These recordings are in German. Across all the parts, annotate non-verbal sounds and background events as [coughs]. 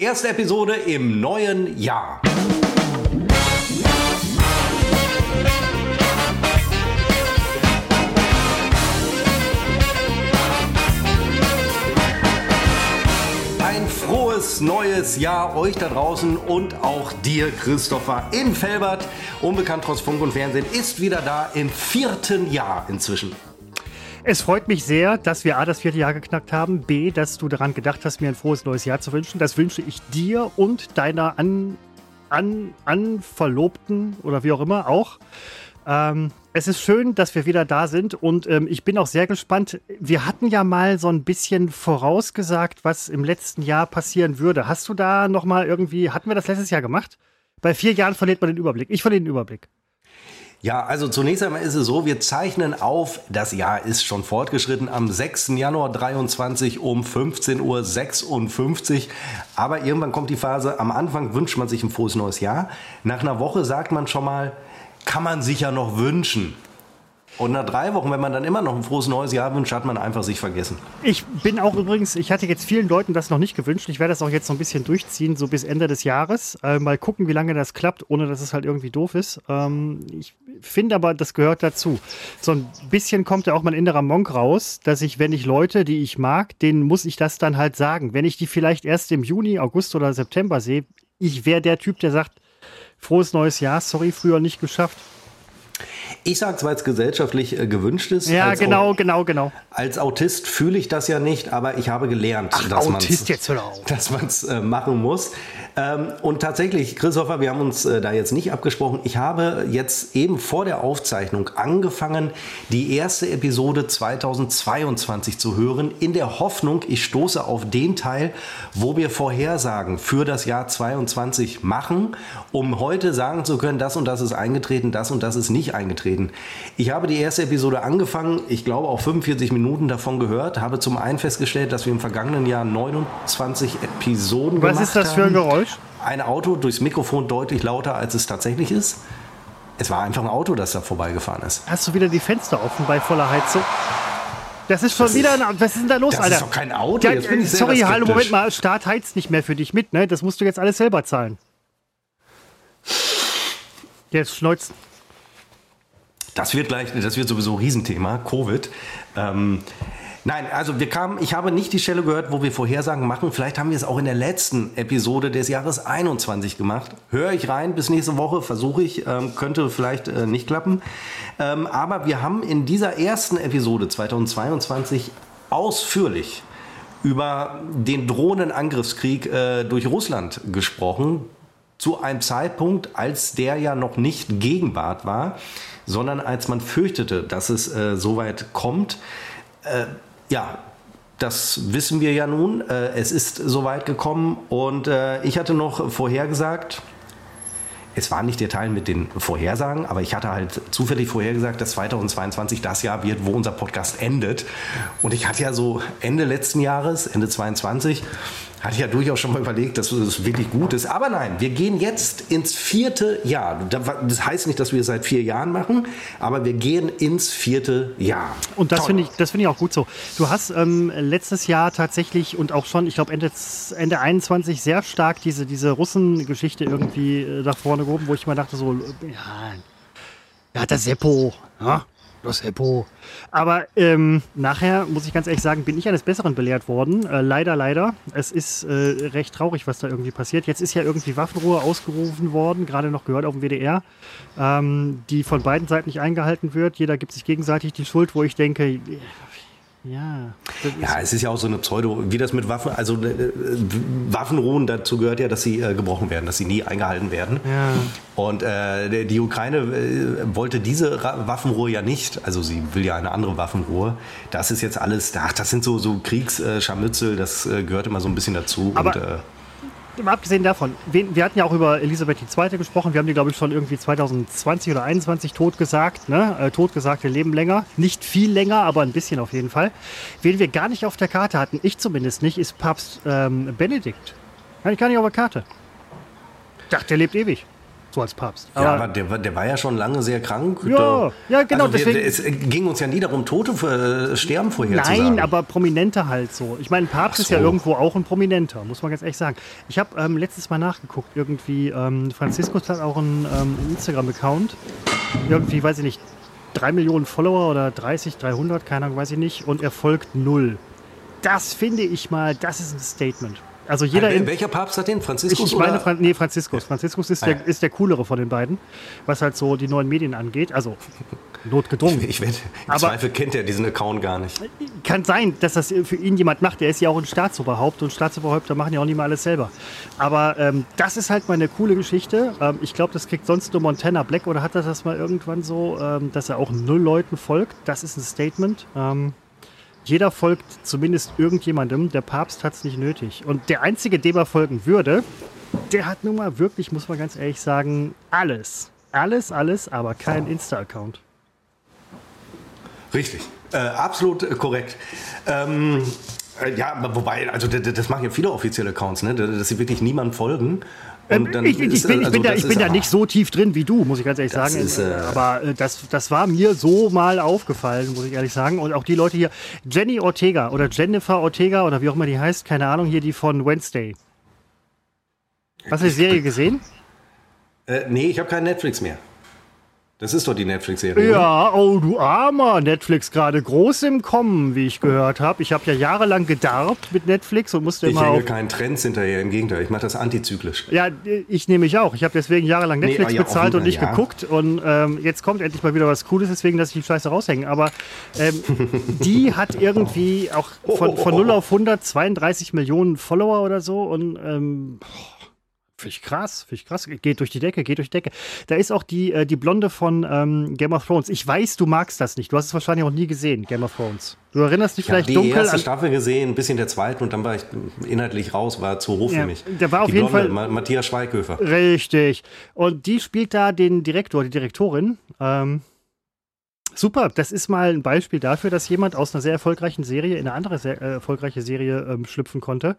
Erste Episode im neuen Jahr. Ein frohes neues Jahr euch da draußen und auch dir, Christopher in Felbert. Unbekannt trotz Funk und Fernsehen ist wieder da im vierten Jahr inzwischen. Es freut mich sehr, dass wir A, das vierte Jahr geknackt haben, B, dass du daran gedacht hast, mir ein frohes neues Jahr zu wünschen. Das wünsche ich dir und deiner an, an, an Verlobten oder wie auch immer auch. Ähm, es ist schön, dass wir wieder da sind und ähm, ich bin auch sehr gespannt. Wir hatten ja mal so ein bisschen vorausgesagt, was im letzten Jahr passieren würde. Hast du da noch mal irgendwie, hatten wir das letztes Jahr gemacht? Bei vier Jahren verliert man den Überblick. Ich verliere den Überblick. Ja, also zunächst einmal ist es so, wir zeichnen auf, das Jahr ist schon fortgeschritten, am 6. Januar 23 um 15.56 Uhr. Aber irgendwann kommt die Phase, am Anfang wünscht man sich ein frohes neues Jahr. Nach einer Woche sagt man schon mal, kann man sich ja noch wünschen. Und nach drei Wochen, wenn man dann immer noch ein frohes neues Jahr wünscht, hat man einfach sich vergessen. Ich bin auch übrigens, ich hatte jetzt vielen Leuten das noch nicht gewünscht. Ich werde das auch jetzt so ein bisschen durchziehen, so bis Ende des Jahres. Äh, mal gucken, wie lange das klappt, ohne dass es halt irgendwie doof ist. Ähm, ich finde aber, das gehört dazu. So ein bisschen kommt ja auch mein innerer Monk raus, dass ich, wenn ich Leute, die ich mag, denen muss ich das dann halt sagen. Wenn ich die vielleicht erst im Juni, August oder September sehe, ich wäre der Typ, der sagt, frohes neues Jahr, sorry, früher nicht geschafft. Ich sage es, weil es gesellschaftlich äh, gewünscht ist. Ja, genau, genau, genau. Als Autist fühle ich das ja nicht, aber ich habe gelernt, Ach, dass man dass es äh, machen muss. Ähm, und tatsächlich, Christopher, wir haben uns äh, da jetzt nicht abgesprochen. Ich habe jetzt eben vor der Aufzeichnung angefangen, die erste Episode 2022 zu hören, in der Hoffnung, ich stoße auf den Teil, wo wir Vorhersagen für das Jahr 22 machen, um heute sagen zu können, das und das ist eingetreten, das und das ist nicht eingetreten. Ich habe die erste Episode angefangen, ich glaube auch 45 Minuten davon gehört, habe zum einen festgestellt, dass wir im vergangenen Jahr 29 Episoden Was gemacht ist das für ein haben. Geräusch? Ein Auto durchs Mikrofon deutlich lauter, als es tatsächlich ist. Es war einfach ein Auto, das da vorbeigefahren ist. Hast du wieder die Fenster offen bei voller Heizung? Das ist schon Das wieder, ist- ein, was ist denn da los, Das Alter? ist doch kein Auto. Ja, äh, sorry, hallo. Moment mal, Staat heizt nicht mehr für dich mit, ne? Das musst du jetzt alles selber zahlen. Jetzt schneuzen. Das wird gleich, das wird sowieso ein Riesenthema, Covid. Ähm, nein, also wir kamen, ich habe nicht die Stelle gehört, wo wir Vorhersagen machen. Vielleicht haben wir es auch in der letzten Episode des Jahres 21 gemacht. Höre ich rein bis nächste Woche, versuche ich, ähm, könnte vielleicht äh, nicht klappen. Ähm, aber wir haben in dieser ersten Episode 2022 ausführlich über den drohenden Angriffskrieg äh, durch Russland gesprochen, zu einem Zeitpunkt, als der ja noch nicht Gegenwart war, sondern als man fürchtete, dass es äh, so weit kommt. Äh, ja, das wissen wir ja nun. Äh, es ist so weit gekommen und äh, ich hatte noch vorhergesagt, es war nicht der Teil mit den Vorhersagen, aber ich hatte halt zufällig vorhergesagt, dass 2022 das Jahr wird, wo unser Podcast endet. Und ich hatte ja so Ende letzten Jahres, Ende 22, hatte ich ja durchaus schon mal überlegt, dass das wirklich gut ist. Aber nein, wir gehen jetzt ins vierte Jahr. Das heißt nicht, dass wir es seit vier Jahren machen, aber wir gehen ins vierte Jahr. Und das finde ich, das finde ich auch gut so. Du hast ähm, letztes Jahr tatsächlich und auch schon, ich glaube Ende, Ende 21 sehr stark diese, diese Russen-Geschichte irgendwie äh, nach vorne gehoben, wo ich mal dachte so, ja, ja, der Seppo, ja, der Seppo. Aber ähm, nachher, muss ich ganz ehrlich sagen, bin ich eines Besseren belehrt worden. Äh, leider, leider. Es ist äh, recht traurig, was da irgendwie passiert. Jetzt ist ja irgendwie Waffenruhe ausgerufen worden, gerade noch gehört auf dem WDR, ähm, die von beiden Seiten nicht eingehalten wird. Jeder gibt sich gegenseitig die Schuld, wo ich denke, ja, Ja, es ist ja auch so eine Pseudo, wie das mit Waffen, also äh, äh, Waffenruhen, dazu gehört ja, dass sie äh, gebrochen werden, dass sie nie eingehalten werden. Ja. Und äh, die Ukraine äh, wollte diese Ra Waffenruhe ja nicht, also sie will ja eine andere Waffenruhe. Das ist jetzt alles, ach, das sind so, so Kriegsscharmützel, das äh, gehört immer so ein bisschen dazu. Aber- und, äh, Mal abgesehen davon, wir hatten ja auch über Elisabeth II. gesprochen. Wir haben die, glaube ich, schon irgendwie 2020 oder 2021 tot gesagt. Ne? Äh, tot wir leben länger. Nicht viel länger, aber ein bisschen auf jeden Fall. Wen wir gar nicht auf der Karte hatten, ich zumindest nicht, ist Papst ähm, Benedikt. Hatte ich gar nicht auf der Karte. Ich dachte, der lebt ewig. So als Papst. Aber, ja, aber der, der, war ja schon lange sehr krank. Ja, ja genau. Also wir, es ging uns ja nie darum, Tote für, äh, sterben vorherzusagen. Nein, aber Prominente halt so. Ich meine, Papst so. ist ja irgendwo auch ein Prominenter, muss man ganz ehrlich sagen. Ich habe ähm, letztes Mal nachgeguckt, irgendwie, ähm, Franziskus hat auch einen ähm, Instagram-Account. Irgendwie, weiß ich nicht, drei Millionen Follower oder 30, 300, keine Ahnung, weiß ich nicht. Und er folgt null. Das finde ich mal, das ist ein Statement. Also jeder also, welcher Papst hat den? Franziskus? Ich, ich meine, Fran nee, Franziskus. Franziskus ist, ah, der, ist der coolere von den beiden, was halt so die neuen Medien angeht. Also notgedrungen. Ich, ich wette, im Aber Zweifel kennt er diesen Account gar nicht. Kann sein, dass das für ihn jemand macht. Der ist ja auch ein Staatsoberhaupt und Staatsoberhäupter machen ja auch nicht mal alles selber. Aber ähm, das ist halt mal eine coole Geschichte. Ähm, ich glaube, das kriegt sonst nur Montana Black oder hat er das mal irgendwann so, ähm, dass er auch null Leuten folgt. Das ist ein Statement. Jeder folgt zumindest irgendjemandem. Der Papst hat es nicht nötig. Und der Einzige, dem er folgen würde, der hat nun mal wirklich, muss man ganz ehrlich sagen, alles. Alles, alles, aber kein Insta-Account. Richtig. Äh, absolut äh, korrekt. Ähm, äh, ja, wobei, also das, das machen ja viele offizielle Accounts, ne? dass sie wirklich niemandem folgen. Ähm, ich, ich, ich, bin, also bin, da, ich bin da nicht so tief drin wie du, muss ich ganz ehrlich sagen. Ist, äh, aber äh, das, das war mir so mal aufgefallen, muss ich ehrlich sagen. Und auch die Leute hier, Jenny Ortega oder Jennifer Ortega oder wie auch immer die heißt, keine Ahnung, hier die von Wednesday. Hast du die Serie gesehen? Äh, nee, ich habe kein Netflix mehr. Das ist doch die Netflix-Serie. Ja, oh du armer Netflix, gerade groß im Kommen, wie ich gehört habe. Ich habe ja jahrelang gedarbt mit Netflix und musste ich immer. Ich hänge keinen Trends hinterher, im Gegenteil, ich mache das antizyklisch. Ja, ich nehme mich auch. Ich habe deswegen jahrelang Netflix nee, ja, bezahlt und nicht ja. geguckt. Und ähm, jetzt kommt endlich mal wieder was Cooles, deswegen lasse ich die Scheiße raushängen. Aber ähm, [laughs] die hat irgendwie auch von, von 0 auf 100 32 Millionen Follower oder so. Und ähm, Finde ich krass, finde ich krass. Geht durch die Decke, geht durch die Decke. Da ist auch die, äh, die Blonde von ähm, Game of Thrones. Ich weiß, du magst das nicht. Du hast es wahrscheinlich auch nie gesehen, Game of Thrones. Du erinnerst dich ich vielleicht die dunkel. Ich habe die erste Staffel gesehen, ein bisschen der zweiten und dann war ich inhaltlich raus, war zu hoch ja, für mich. Der war auf die jeden Blonde, Fall. Matthias Schweighöfer. Richtig. Und die spielt da den Direktor, die Direktorin. Ähm, Super, das ist mal ein Beispiel dafür, dass jemand aus einer sehr erfolgreichen Serie in eine andere sehr äh, erfolgreiche Serie ähm, schlüpfen konnte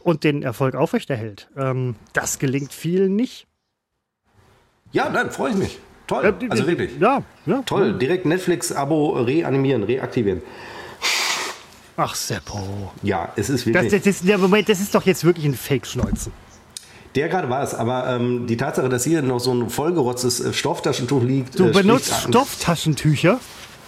und den Erfolg aufrechterhält. Ähm, das gelingt vielen nicht. Ja, dann freue ich mich. Toll, also wirklich. Ja, ja. Toll, direkt Netflix-Abo reanimieren, reaktivieren. Ach, Seppo. Ja, es ist wirklich. Das, das, das, Moment, das ist doch jetzt wirklich ein Fake-Schneuzen. Der gerade war es, aber ähm, die Tatsache, dass hier noch so ein vollgerotztes äh, Stofftaschentuch liegt. Du äh, benutzt Stofftaschentücher?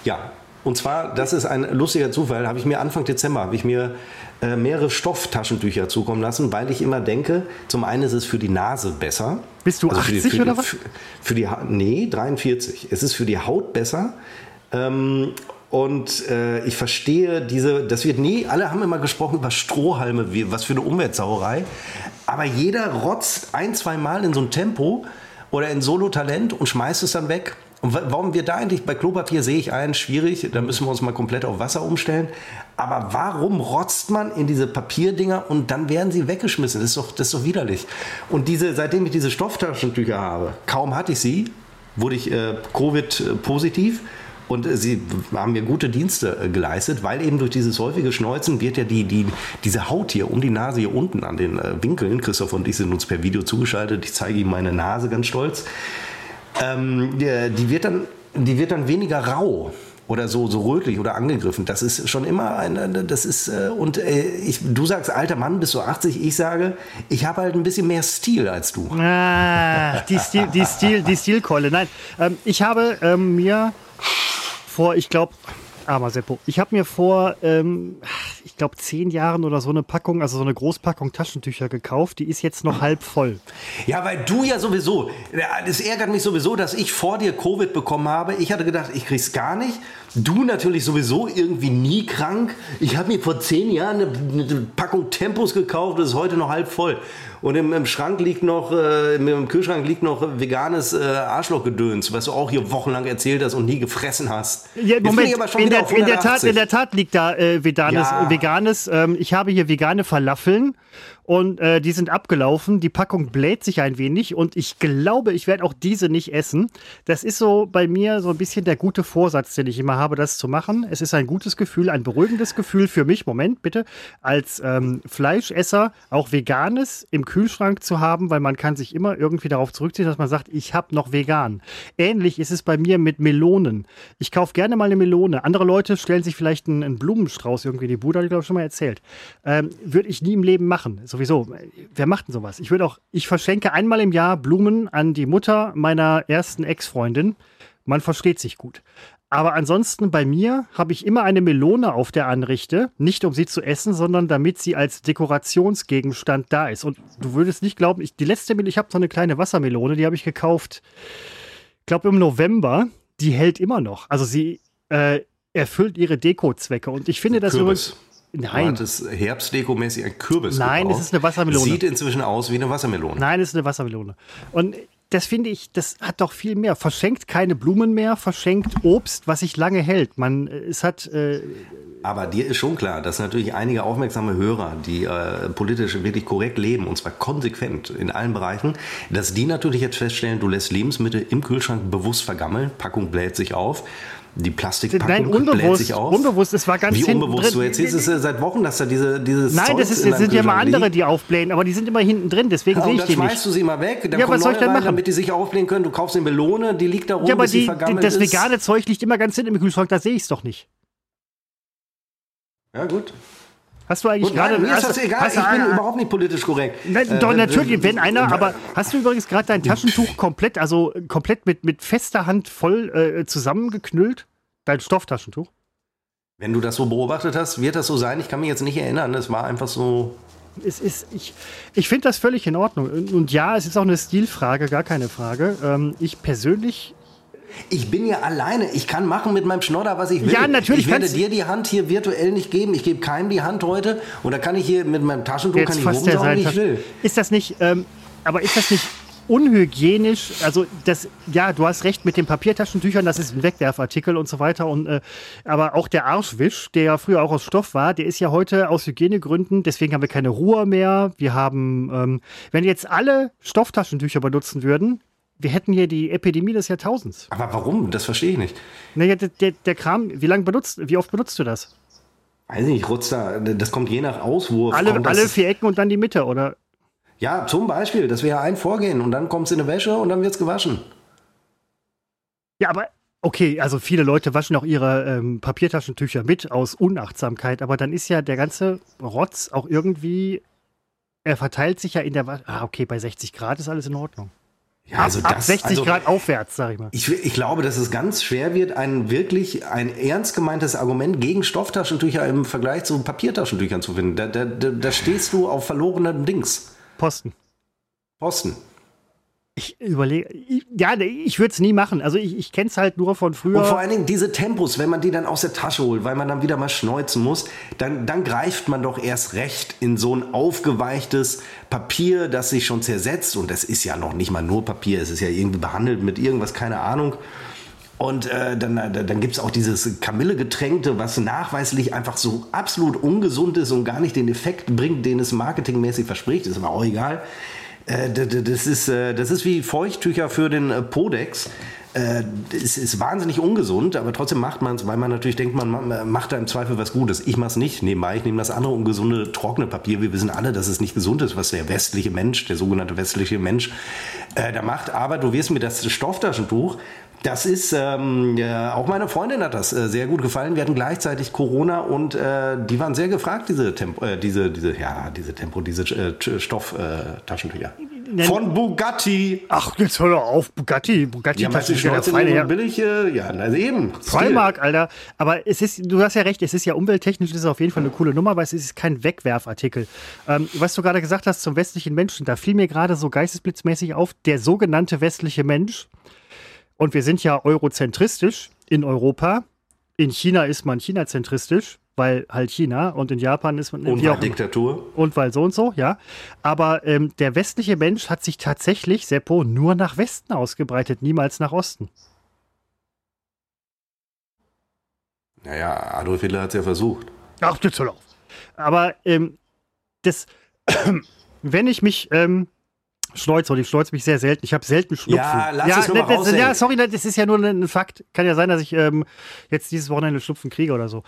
Ja. Und zwar, das ist ein lustiger Zufall, habe ich mir Anfang Dezember, habe ich mir äh, mehrere Stofftaschentücher zukommen lassen, weil ich immer denke, zum einen ist es für die Nase besser. Bist du also 80 für die, für oder was? Für, für die, nee, 43. Es ist für die Haut besser. Ähm, und äh, ich verstehe diese, das wird nie, alle haben immer gesprochen über Strohhalme, wie, was für eine Umweltsauerei. Aber jeder rotzt ein, zwei Mal in so ein Tempo oder in Solo-Talent und schmeißt es dann weg. Und warum wir da eigentlich bei Klopapier sehe ich ein, schwierig, da müssen wir uns mal komplett auf Wasser umstellen. Aber warum rotzt man in diese Papierdinger und dann werden sie weggeschmissen? Das ist doch, das ist doch widerlich. Und diese, seitdem ich diese Stofftaschentücher habe, kaum hatte ich sie, wurde ich äh, Covid-positiv. Und sie haben mir gute Dienste äh, geleistet, weil eben durch dieses häufige Schneuzen wird ja die, die, diese Haut hier um die Nase hier unten an den äh, Winkeln, Christoph und ich sind uns per Video zugeschaltet, ich zeige ihm meine Nase ganz stolz, ähm, die, wird dann, die wird dann weniger rau oder so, so rötlich oder angegriffen. Das ist schon immer ein, das ist, äh, und ich, du sagst, alter Mann, bist du 80, ich sage, ich habe halt ein bisschen mehr Stil als du. Ah, die, Stil, die, Stil, die Stilkeule. Nein, ähm, ich habe ähm, mir vor, ich glaube, armer Seppo, ich habe mir vor, ähm, ich glaube, zehn Jahren oder so eine Packung, also so eine Großpackung Taschentücher gekauft. Die ist jetzt noch halb voll. Ja, weil du ja sowieso, es ärgert mich sowieso, dass ich vor dir Covid bekommen habe. Ich hatte gedacht, ich krieg's gar nicht. Du natürlich sowieso irgendwie nie krank. Ich habe mir vor zehn Jahren eine, eine Packung Tempos gekauft, das ist heute noch halb voll. Und im, im Schrank liegt noch, äh, im Kühlschrank liegt noch veganes äh, Arschlochgedöns, was du auch hier wochenlang erzählt hast und nie gefressen hast. Ja, Moment, in der, in, der Tat, in der Tat liegt da äh, Veganes. Ja. Veganes. Ähm, ich habe hier vegane Falafeln und äh, die sind abgelaufen. Die Packung bläht sich ein wenig und ich glaube, ich werde auch diese nicht essen. Das ist so bei mir so ein bisschen der gute Vorsatz, den ich immer habe, das zu machen. Es ist ein gutes Gefühl, ein beruhigendes Gefühl für mich. Moment, bitte. Als ähm, Fleischesser auch Veganes im Kühlschrank zu haben, weil man kann sich immer irgendwie darauf zurückziehen, dass man sagt, ich habe noch vegan. Ähnlich ist es bei mir mit Melonen. Ich kaufe gerne mal eine Melone. Andere Leute stellen sich vielleicht einen, einen Blumenstrauß irgendwie in die Bude, habe ich glaube ich schon mal erzählt. Ähm, Würde ich nie im Leben machen. Sowieso. Wer macht denn sowas? Ich würde auch, ich verschenke einmal im Jahr Blumen an die Mutter meiner ersten Ex-Freundin. Man versteht sich gut. Aber ansonsten bei mir habe ich immer eine Melone auf der Anrichte, nicht um sie zu essen, sondern damit sie als Dekorationsgegenstand da ist. Und du würdest nicht glauben, ich, die letzte ich habe so eine kleine Wassermelone, die habe ich gekauft, ich glaube im November, die hält immer noch. Also sie äh, erfüllt ihre Dekozwecke. Und ich finde das Kürbis. übrigens. Nein, hattest herbstdekomäßig ein Kürbis Nein, gekauft. es ist eine Wassermelone. Sieht inzwischen aus wie eine Wassermelone. Nein, es ist eine Wassermelone. Und das finde ich, das hat doch viel mehr. Verschenkt keine Blumen mehr, verschenkt Obst, was sich lange hält. Man, äh, es hat, äh, Aber dir ist schon klar, dass natürlich einige aufmerksame Hörer, die äh, politisch wirklich korrekt leben, und zwar konsequent in allen Bereichen, dass die natürlich jetzt feststellen, du lässt Lebensmittel im Kühlschrank bewusst vergammeln, Packung bläht sich auf, die Plastikpackung nein, bläht unbewusst, sich auf. unbewusst, es war ganz Wie unbewusst? Du erzählst es seit Wochen, dass da diese, dieses Nein, das, Zeugs ist, in das sind ja mal andere, die aufblähen, aber die sind immer hinten drin, deswegen Ja, sehe ich dann die schmeißt nicht. du sie mal weg, dann Ja, was soll ich denn rein, machen? damit die sich aufblähen können. Du kaufst eine Melone, die liegt da rum, Ja, aber bis sie die, vergammelt das ist. vegane Zeug liegt immer ganz hinten im Kühlschrank, da sehe ich es doch nicht. Ja, gut. Hast du eigentlich gerade. mir ist das egal, hast ich bin ah, überhaupt nicht politisch korrekt. Nein, Äh, doch, äh, natürlich, äh, wenn einer, aber hast du übrigens gerade dein Taschentuch komplett, also komplett mit, mit fester Hand voll äh, zusammengeknüllt? Dein Stofftaschentuch? Wenn du das so beobachtet hast, wird das so sein? Ich kann mich jetzt nicht erinnern. Es war einfach so. Es ist, ich ich finde das völlig in Ordnung. Und- Und ja, es ist auch eine Stilfrage, gar keine Frage. Ähm, ich persönlich, Ich bin ja alleine. Ich kann machen mit meinem Schnodder, was ich will. Ja, natürlich Ich werde dir die Hand hier virtuell nicht geben. Ich gebe keinem die Hand heute. Und da kann ich hier mit meinem Taschentuch kann jetzt ich fasst er rumsaugen, wie ich will. Ist das nicht, ähm, aber ist das nicht unhygienisch? Also, das, ja, du hast recht mit den Papiertaschentüchern, das ist ein Wegwerfartikel und so weiter. Und, äh, aber auch der Arschwisch, der ja früher auch aus Stoff war, der ist ja heute aus Hygienegründen, deswegen haben wir keine Ruhe mehr. Wir haben, ähm, wenn jetzt alle Stofftaschentücher benutzen würden, wir hätten hier die Epidemie des Jahrtausends. Aber warum? Das verstehe ich nicht. Naja, der, der, der Kram, wie lange benutzt, wie oft benutzt du das? Weiß nicht, rutzt da. Das kommt je nach Auswurf. Alle, alle vier Ecken und dann die Mitte, oder? Ja, zum Beispiel. Das wäre ein Vorgehen. Und dann kommt es in eine Wäsche und dann wird es gewaschen. Ja, aber okay, also viele Leute waschen auch ihre ähm, Papiertaschentücher mit aus Unachtsamkeit, aber dann ist ja der ganze Rotz auch irgendwie, er verteilt sich ja in der Wa Ah, okay, bei 60 Grad ist alles in Ordnung. Ja, Ab, ab 60 also, Grad aufwärts, sag ich mal. Ich, ich glaube, dass es ganz schwer wird, ein wirklich ein ernst gemeintes Argument gegen Stofftaschentücher im Vergleich zu Papiertaschentüchern zu finden. Da, da, da, da stehst du auf verlorenen Dings. Posten. Posten. Ich überlege, ja, ich würde es nie machen. Also ich, ich kenne es halt nur von früher. Und vor allen Dingen diese Tempos, wenn man die dann aus der Tasche holt, weil man dann wieder mal schneuzen muss, dann, dann greift man doch erst recht in so ein aufgeweichtes Papier, das sich schon zersetzt. Und das ist ja noch nicht mal nur Papier, es ist ja irgendwie behandelt mit irgendwas, keine Ahnung. Und äh, dann, äh, dann gibt es auch dieses Kamillegetränkte, was nachweislich einfach so absolut ungesund ist und gar nicht den Effekt bringt, den es marketingmäßig verspricht. Ist aber auch egal. Äh, das, ist, äh, das ist wie Feuchttücher für den äh, Podex. Es ist wahnsinnig ungesund, aber trotzdem macht man es, weil man natürlich denkt, man ma- macht da im Zweifel was Gutes. Ich mache es nicht nebenbei. Ich nehme das andere ungesunde, trockene Papier. Wir wissen alle, dass es nicht gesund ist, was der westliche Mensch, der sogenannte westliche Mensch, da macht. Aber du wirst mir das Stofftaschentuch, das ist, ähm, ja, auch meine Freundin hat das äh, sehr gut gefallen. Wir hatten gleichzeitig Corona und äh, die waren sehr gefragt, diese Tempo, äh, diese, diese, ja, diese Tempo, diese äh, Stofftaschentücher. Nenn- Von Bugatti. Ach, jetzt hör doch auf, Bugatti. Bugatti Ja, das ist ja feine und billig? äh, Ja, na eben. Stil. Primark, Alter. Aber es ist, du hast ja recht, es ist ja umwelttechnisch, das ist auf jeden Fall eine coole Nummer, aber es ist kein Wegwerfartikel. Ähm, was du gerade gesagt hast zum westlichen Menschen, da fiel mir gerade so geistesblitzmäßig auf, der sogenannte westliche Mensch. Und wir sind ja eurozentristisch in Europa. In China ist man chinazentristisch, weil halt China und in Japan ist man Und immer. Diktatur. und weil so und so, ja. Aber ähm, der westliche Mensch hat sich tatsächlich, Seppo, nur nach Westen ausgebreitet, niemals nach Osten. Naja, Adolf Hitler hat es ja versucht. Ach, soll auf. Aber ähm, das, [coughs] wenn ich mich ähm, schneuze, und ich schneuze mich sehr selten, ich habe selten Schnupfen. Ja, lass es nur ne, mal das, ja, sorry, ne, das ist ja nur ein Fakt. Kann ja sein, dass ich ähm, jetzt dieses Wochenende Schnupfen kriege oder so.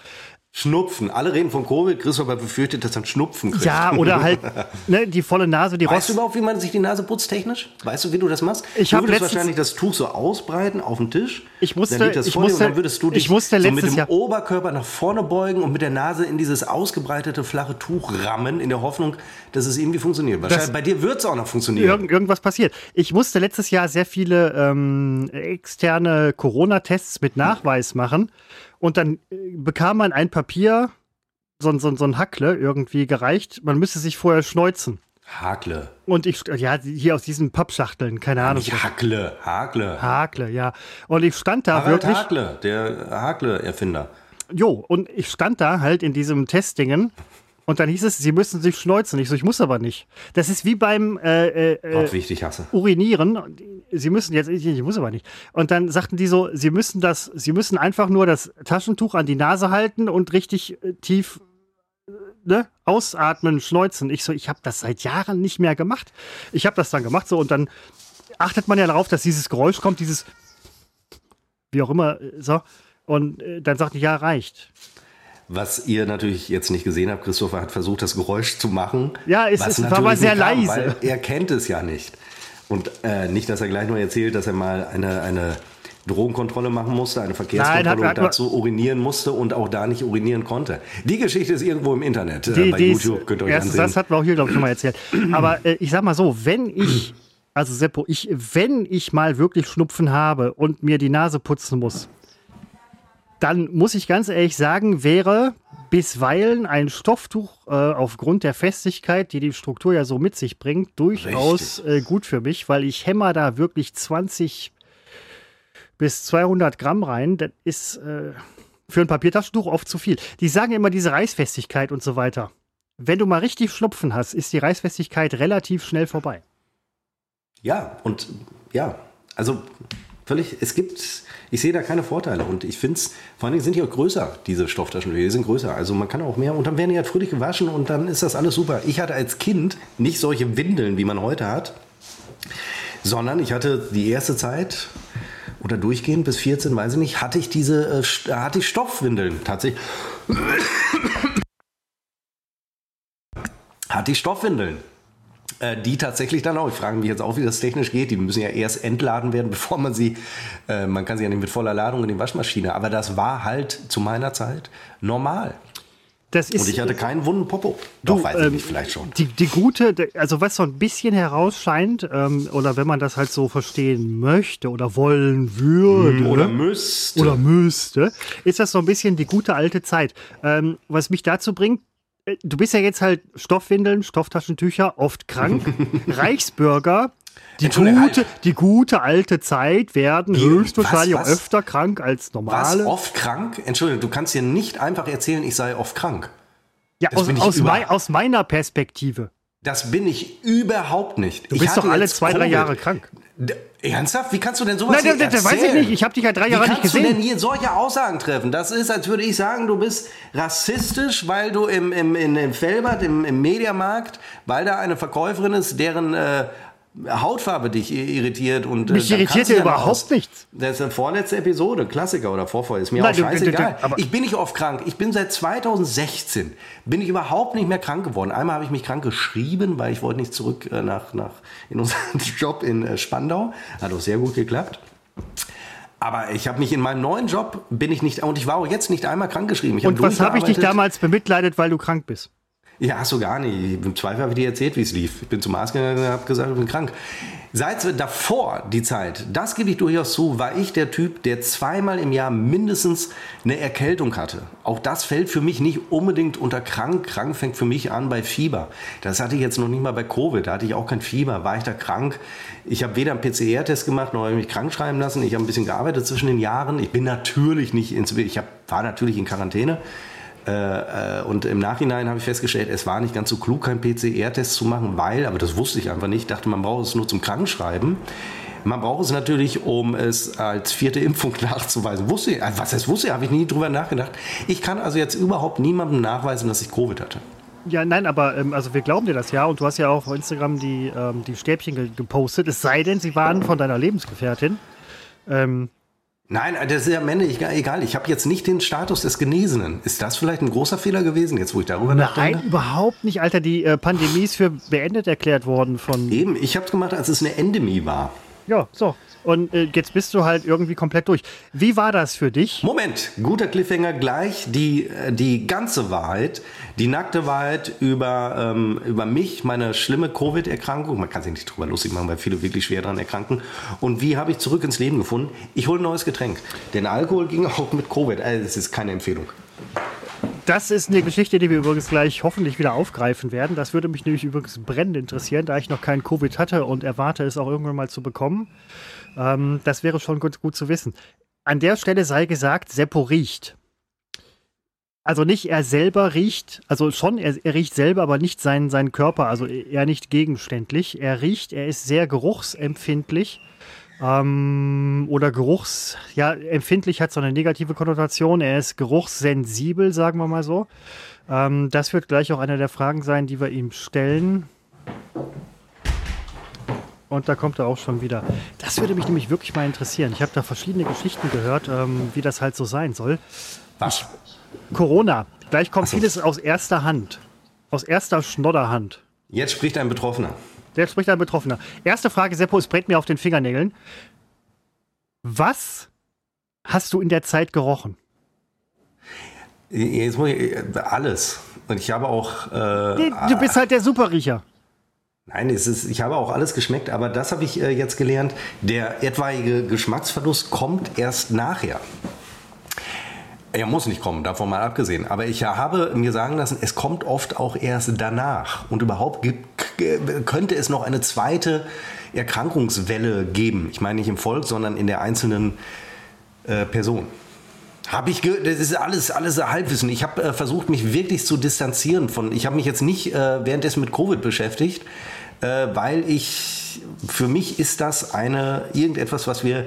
Schnupfen. Alle reden von Covid. Christopher befürchtet, dass er einen Schnupfen kriegt. Ja, oder [laughs] halt ne, die volle Nase, die Weißt Rost. du überhaupt, wie man sich die Nase putzt technisch? Weißt du, wie du das machst? Ich du hab würdest letztens- wahrscheinlich das Tuch so ausbreiten auf dem Tisch. Ich musste- das ich musste- dann würdest du dich ich musste so mit dem Jahr- Oberkörper nach vorne beugen und mit der Nase in dieses ausgebreitete flache Tuch rammen, in der Hoffnung, dass es irgendwie funktioniert. Wahrscheinlich bei dir wird es auch noch funktionieren. Irgend, irgendwas passiert. Ich musste letztes Jahr sehr viele ähm, externe Corona-Tests mit Nachweis machen und dann äh, bekam man ein Papier, so, ein- so, so ein Hackle irgendwie gereicht. Man müsste sich vorher schneuzen. Hakle. Und ich, ja, hier aus diesen Pappschachteln, keine Ahnung. Nicht Hakle. Hakle. Hakle, ja. Und ich stand da Harald wirklich. Hakle, der Hakle-Erfinder. Jo, und ich stand da halt in diesem Testdingen und dann hieß es, sie müssen sich schneuzen. Ich so, ich muss aber nicht. Das ist wie beim äh, äh, dich hasse. urinieren. Sie müssen jetzt, ich, ich muss aber nicht. Und dann sagten die so, sie müssen das, sie müssen einfach nur das Taschentuch an die Nase halten und richtig äh, tief äh, ne, ausatmen, schneuzen. Ich so, ich habe das seit Jahren nicht mehr gemacht. Ich habe das dann gemacht so und dann achtet man ja darauf, dass dieses Geräusch kommt, dieses wie auch immer äh, so. Und dann sagte ich, ja, reicht. Was ihr natürlich jetzt nicht gesehen habt, Christopher hat versucht, das Geräusch zu machen. Ja, es- es war aber sehr kam, leise. Er kennt es ja nicht. Und äh, nicht, dass er gleich nur erzählt, dass er mal eine, eine Drogenkontrolle machen musste, eine Verkehrskontrolle Nein, hat- hat und dazu urinieren musste und auch da nicht urinieren konnte. Die Geschichte ist irgendwo im Internet. äh, Die, bei die ist- YouTube könnt ihr euch erstens, ansehen. das hatten wir auch hier, glaube ich, schon mal erzählt. Aber äh, ich sag mal so, wenn ich, also Seppo, ich, wenn ich mal wirklich Schnupfen habe und mir die Nase putzen muss, dann muss ich ganz ehrlich sagen, wäre bisweilen ein Stofftuch äh, aufgrund der Festigkeit, die die Struktur ja so mit sich bringt, durchaus äh, gut für mich, weil ich hämmer da wirklich 20 bis 200 Gramm rein. Das ist äh, für ein Papiertaschentuch oft zu viel. Die sagen immer diese Reißfestigkeit und so weiter. Wenn du mal richtig Schnupfen hast, ist die Reißfestigkeit relativ schnell vorbei. Ja, und ja, also völlig, es gibt, ich sehe da keine Vorteile und ich finde es, vor allen Dingen sind die auch größer, diese Stofftaschentücher, die sind größer, also man kann auch mehr und dann werden die halt fröhlich gewaschen und dann ist das alles super. Ich hatte als Kind nicht solche Windeln, wie man heute hat, sondern ich hatte die erste Zeit oder durchgehend bis 14, weiß ich nicht, hatte ich diese, äh, St- hatte ich Stoffwindeln tatsächlich. hatte ich Stoffwindeln. Äh, die tatsächlich dann auch. Ich frage mich jetzt auch, wie das technisch geht. Die müssen ja erst entladen werden, [laughs] bevor man sie, äh, man kann sie ja nicht mit voller Ladung in die Waschmaschine. Aber das war halt zu meiner Zeit normal. Das ist Und ich hatte keinen wunden Popo. Du, Doch, weiß ich ähm, nicht, vielleicht schon. Die, die gute, also was so ein bisschen herausscheint, ähm, oder wenn man das halt so verstehen möchte oder wollen würde, Oder müsste. oder müsste, ist das so ein bisschen die gute alte Zeit. Ähm, was mich dazu bringt, äh, du bist ja jetzt halt Stoffwindeln, Stofftaschentücher, oft krank, [laughs] Reichsbürger. Die gute, die gute alte Zeit werden höchstwahrscheinlich was, was? öfter krank als Was normale. oft krank? Entschuldigung, du kannst dir nicht einfach erzählen, ich sei oft krank. ja, das aus, bin ich aus, mei, aus meiner Perspektive. Das bin ich überhaupt nicht. Du bist doch alle zwei, drei Jahre krank. Ernsthaft? Wie kannst du denn sowas Nein, das, das weiß ich nicht. Ich habe dich ja drei Jahre Wie nicht kannst du gesehen. denn hier solche Aussagen treffen? Das ist, als würde ich sagen, du bist rassistisch, weil du im, im, in, im Felbert, im, im Mediamarkt, weil da eine Verkäuferin ist, deren äh, Hautfarbe dich irritiert. Und, äh, Mich irritiert du ja überhaupt nichts. Das ist eine vorletzte Episode, Klassiker oder Vorfall, ist mir Nein, auch du- du- du- scheißegal. aber- ich bin nicht oft krank. Ich bin seit 2016, bin ich überhaupt nicht mehr krank geworden. Einmal habe ich mich krank geschrieben, weil ich wollte nicht zurück äh, nach, nach in unseren [laughs] Job in äh, Spandau. Hat auch sehr gut geklappt. Aber ich habe mich in meinem neuen Job bin ich nicht und ich war auch jetzt nicht einmal krank geschrieben. Und was habe ich dich damals bemitleidet, weil du krank bist? Ja, hast du gar nicht. Im Zweifel habe ich dir erzählt, wie es lief. Ich bin zum Arzt gegangen und habe gesagt, ich bin krank. Seit davor die Zeit, das gebe ich durchaus zu, war ich der Typ, der zweimal im Jahr mindestens eine Erkältung hatte. Auch das fällt für mich nicht unbedingt unter krank. Krank fängt für mich an bei Fieber. Das hatte ich jetzt noch nicht mal bei Covid. Da hatte ich auch kein Fieber. War ich da krank? Ich habe weder einen PCR-Test gemacht, noch habe ich mich krank schreiben lassen. Ich habe ein bisschen gearbeitet zwischen den Jahren. Ich bin natürlich nicht ins, ich war natürlich in Quarantäne. Äh, und im Nachhinein habe ich festgestellt, es war nicht ganz so klug, keinen PCR-Test zu machen, weil, aber das wusste ich einfach nicht, dachte, man braucht es nur zum Krankschreiben. Man braucht es natürlich, um es als vierte Impfung [laughs] nachzuweisen. Wusste ich, was heißt wusste ich, habe ich nie drüber nachgedacht. Ich kann also jetzt überhaupt niemandem nachweisen, dass ich Covid hatte. Ja, nein, aber ähm, also wir glauben dir das ja und du hast ja auch auf Instagram die, ähm, die Stäbchen ge gepostet, es sei denn, sie waren von deiner Lebensgefährtin. Ähm, Nein, das ist ja am Ende egal. Ich habe jetzt nicht den Status des Genesenen. Ist das vielleicht ein großer Fehler gewesen, jetzt wo ich darüber nachdenke? Nein, überhaupt nicht, Alter. Die äh, Pandemie ist für beendet erklärt worden von. Eben, ich habe es gemacht, als es eine Endemie war. Ja, so. Und äh, jetzt bist du halt irgendwie komplett durch. Wie war das für dich? Moment, guter Cliffhanger gleich. Die, äh, die ganze Wahrheit, die nackte Wahrheit über, ähm, über mich, meine schlimme Covid-Erkrankung. Man kann sich nicht drüber lustig machen, weil viele wirklich schwer daran erkranken. Und wie habe ich zurück ins Leben gefunden? Ich hole ein neues Getränk. Denn Alkohol ging auch mit Covid. Also, das ist keine Empfehlung. Das ist eine Geschichte, die wir übrigens gleich hoffentlich wieder aufgreifen werden. Das würde mich nämlich übrigens brennend interessieren, da ich noch keinen Covid hatte und erwarte es auch irgendwann mal zu bekommen. Ähm, das wäre schon gut, gut zu wissen. An der Stelle sei gesagt, Seppo riecht. Also nicht er selber riecht, also schon, er, er riecht selber, aber nicht sein, sein Körper, also er nicht gegenständlich. Er riecht, er ist sehr geruchsempfindlich. Ähm, oder Geruchs, ja, empfindlich hat so eine negative Konnotation. Er ist geruchssensibel, sagen wir mal so. Ähm, das wird gleich auch eine der Fragen sein, die wir ihm stellen. Und da kommt er auch schon wieder. Das würde mich nämlich wirklich mal interessieren. Ich habe da verschiedene Geschichten gehört, ähm, wie das halt so sein soll. Was? Corona. Gleich kommt so. vieles aus erster Hand. Aus erster Schnodderhand. Jetzt spricht ein Betroffener. Jetzt spricht ein Betroffener. Erste Frage, Seppo, es brennt mir auf den Fingernägeln. Was hast du in der Zeit gerochen? Jetzt muss ich, alles. Und ich habe auch. Äh, du bist halt der Superriecher. Nein, es ist, ich habe auch alles geschmeckt, aber das habe ich äh, jetzt gelernt. Der etwaige Geschmacksverlust kommt erst nachher. Er muss nicht kommen, davon mal abgesehen. Aber ich habe mir sagen lassen, es kommt oft auch erst danach. Und überhaupt gibt, könnte es noch eine zweite Erkrankungswelle geben. Ich meine nicht im Volk, sondern in der einzelnen äh, Person. Habe ich, das ist alles, alles Halbwissen. Ich habe äh, versucht, mich wirklich zu distanzieren von. Ich habe mich jetzt nicht äh, währenddessen mit Covid beschäftigt, äh, weil ich, für mich ist das eine, irgendetwas, was wir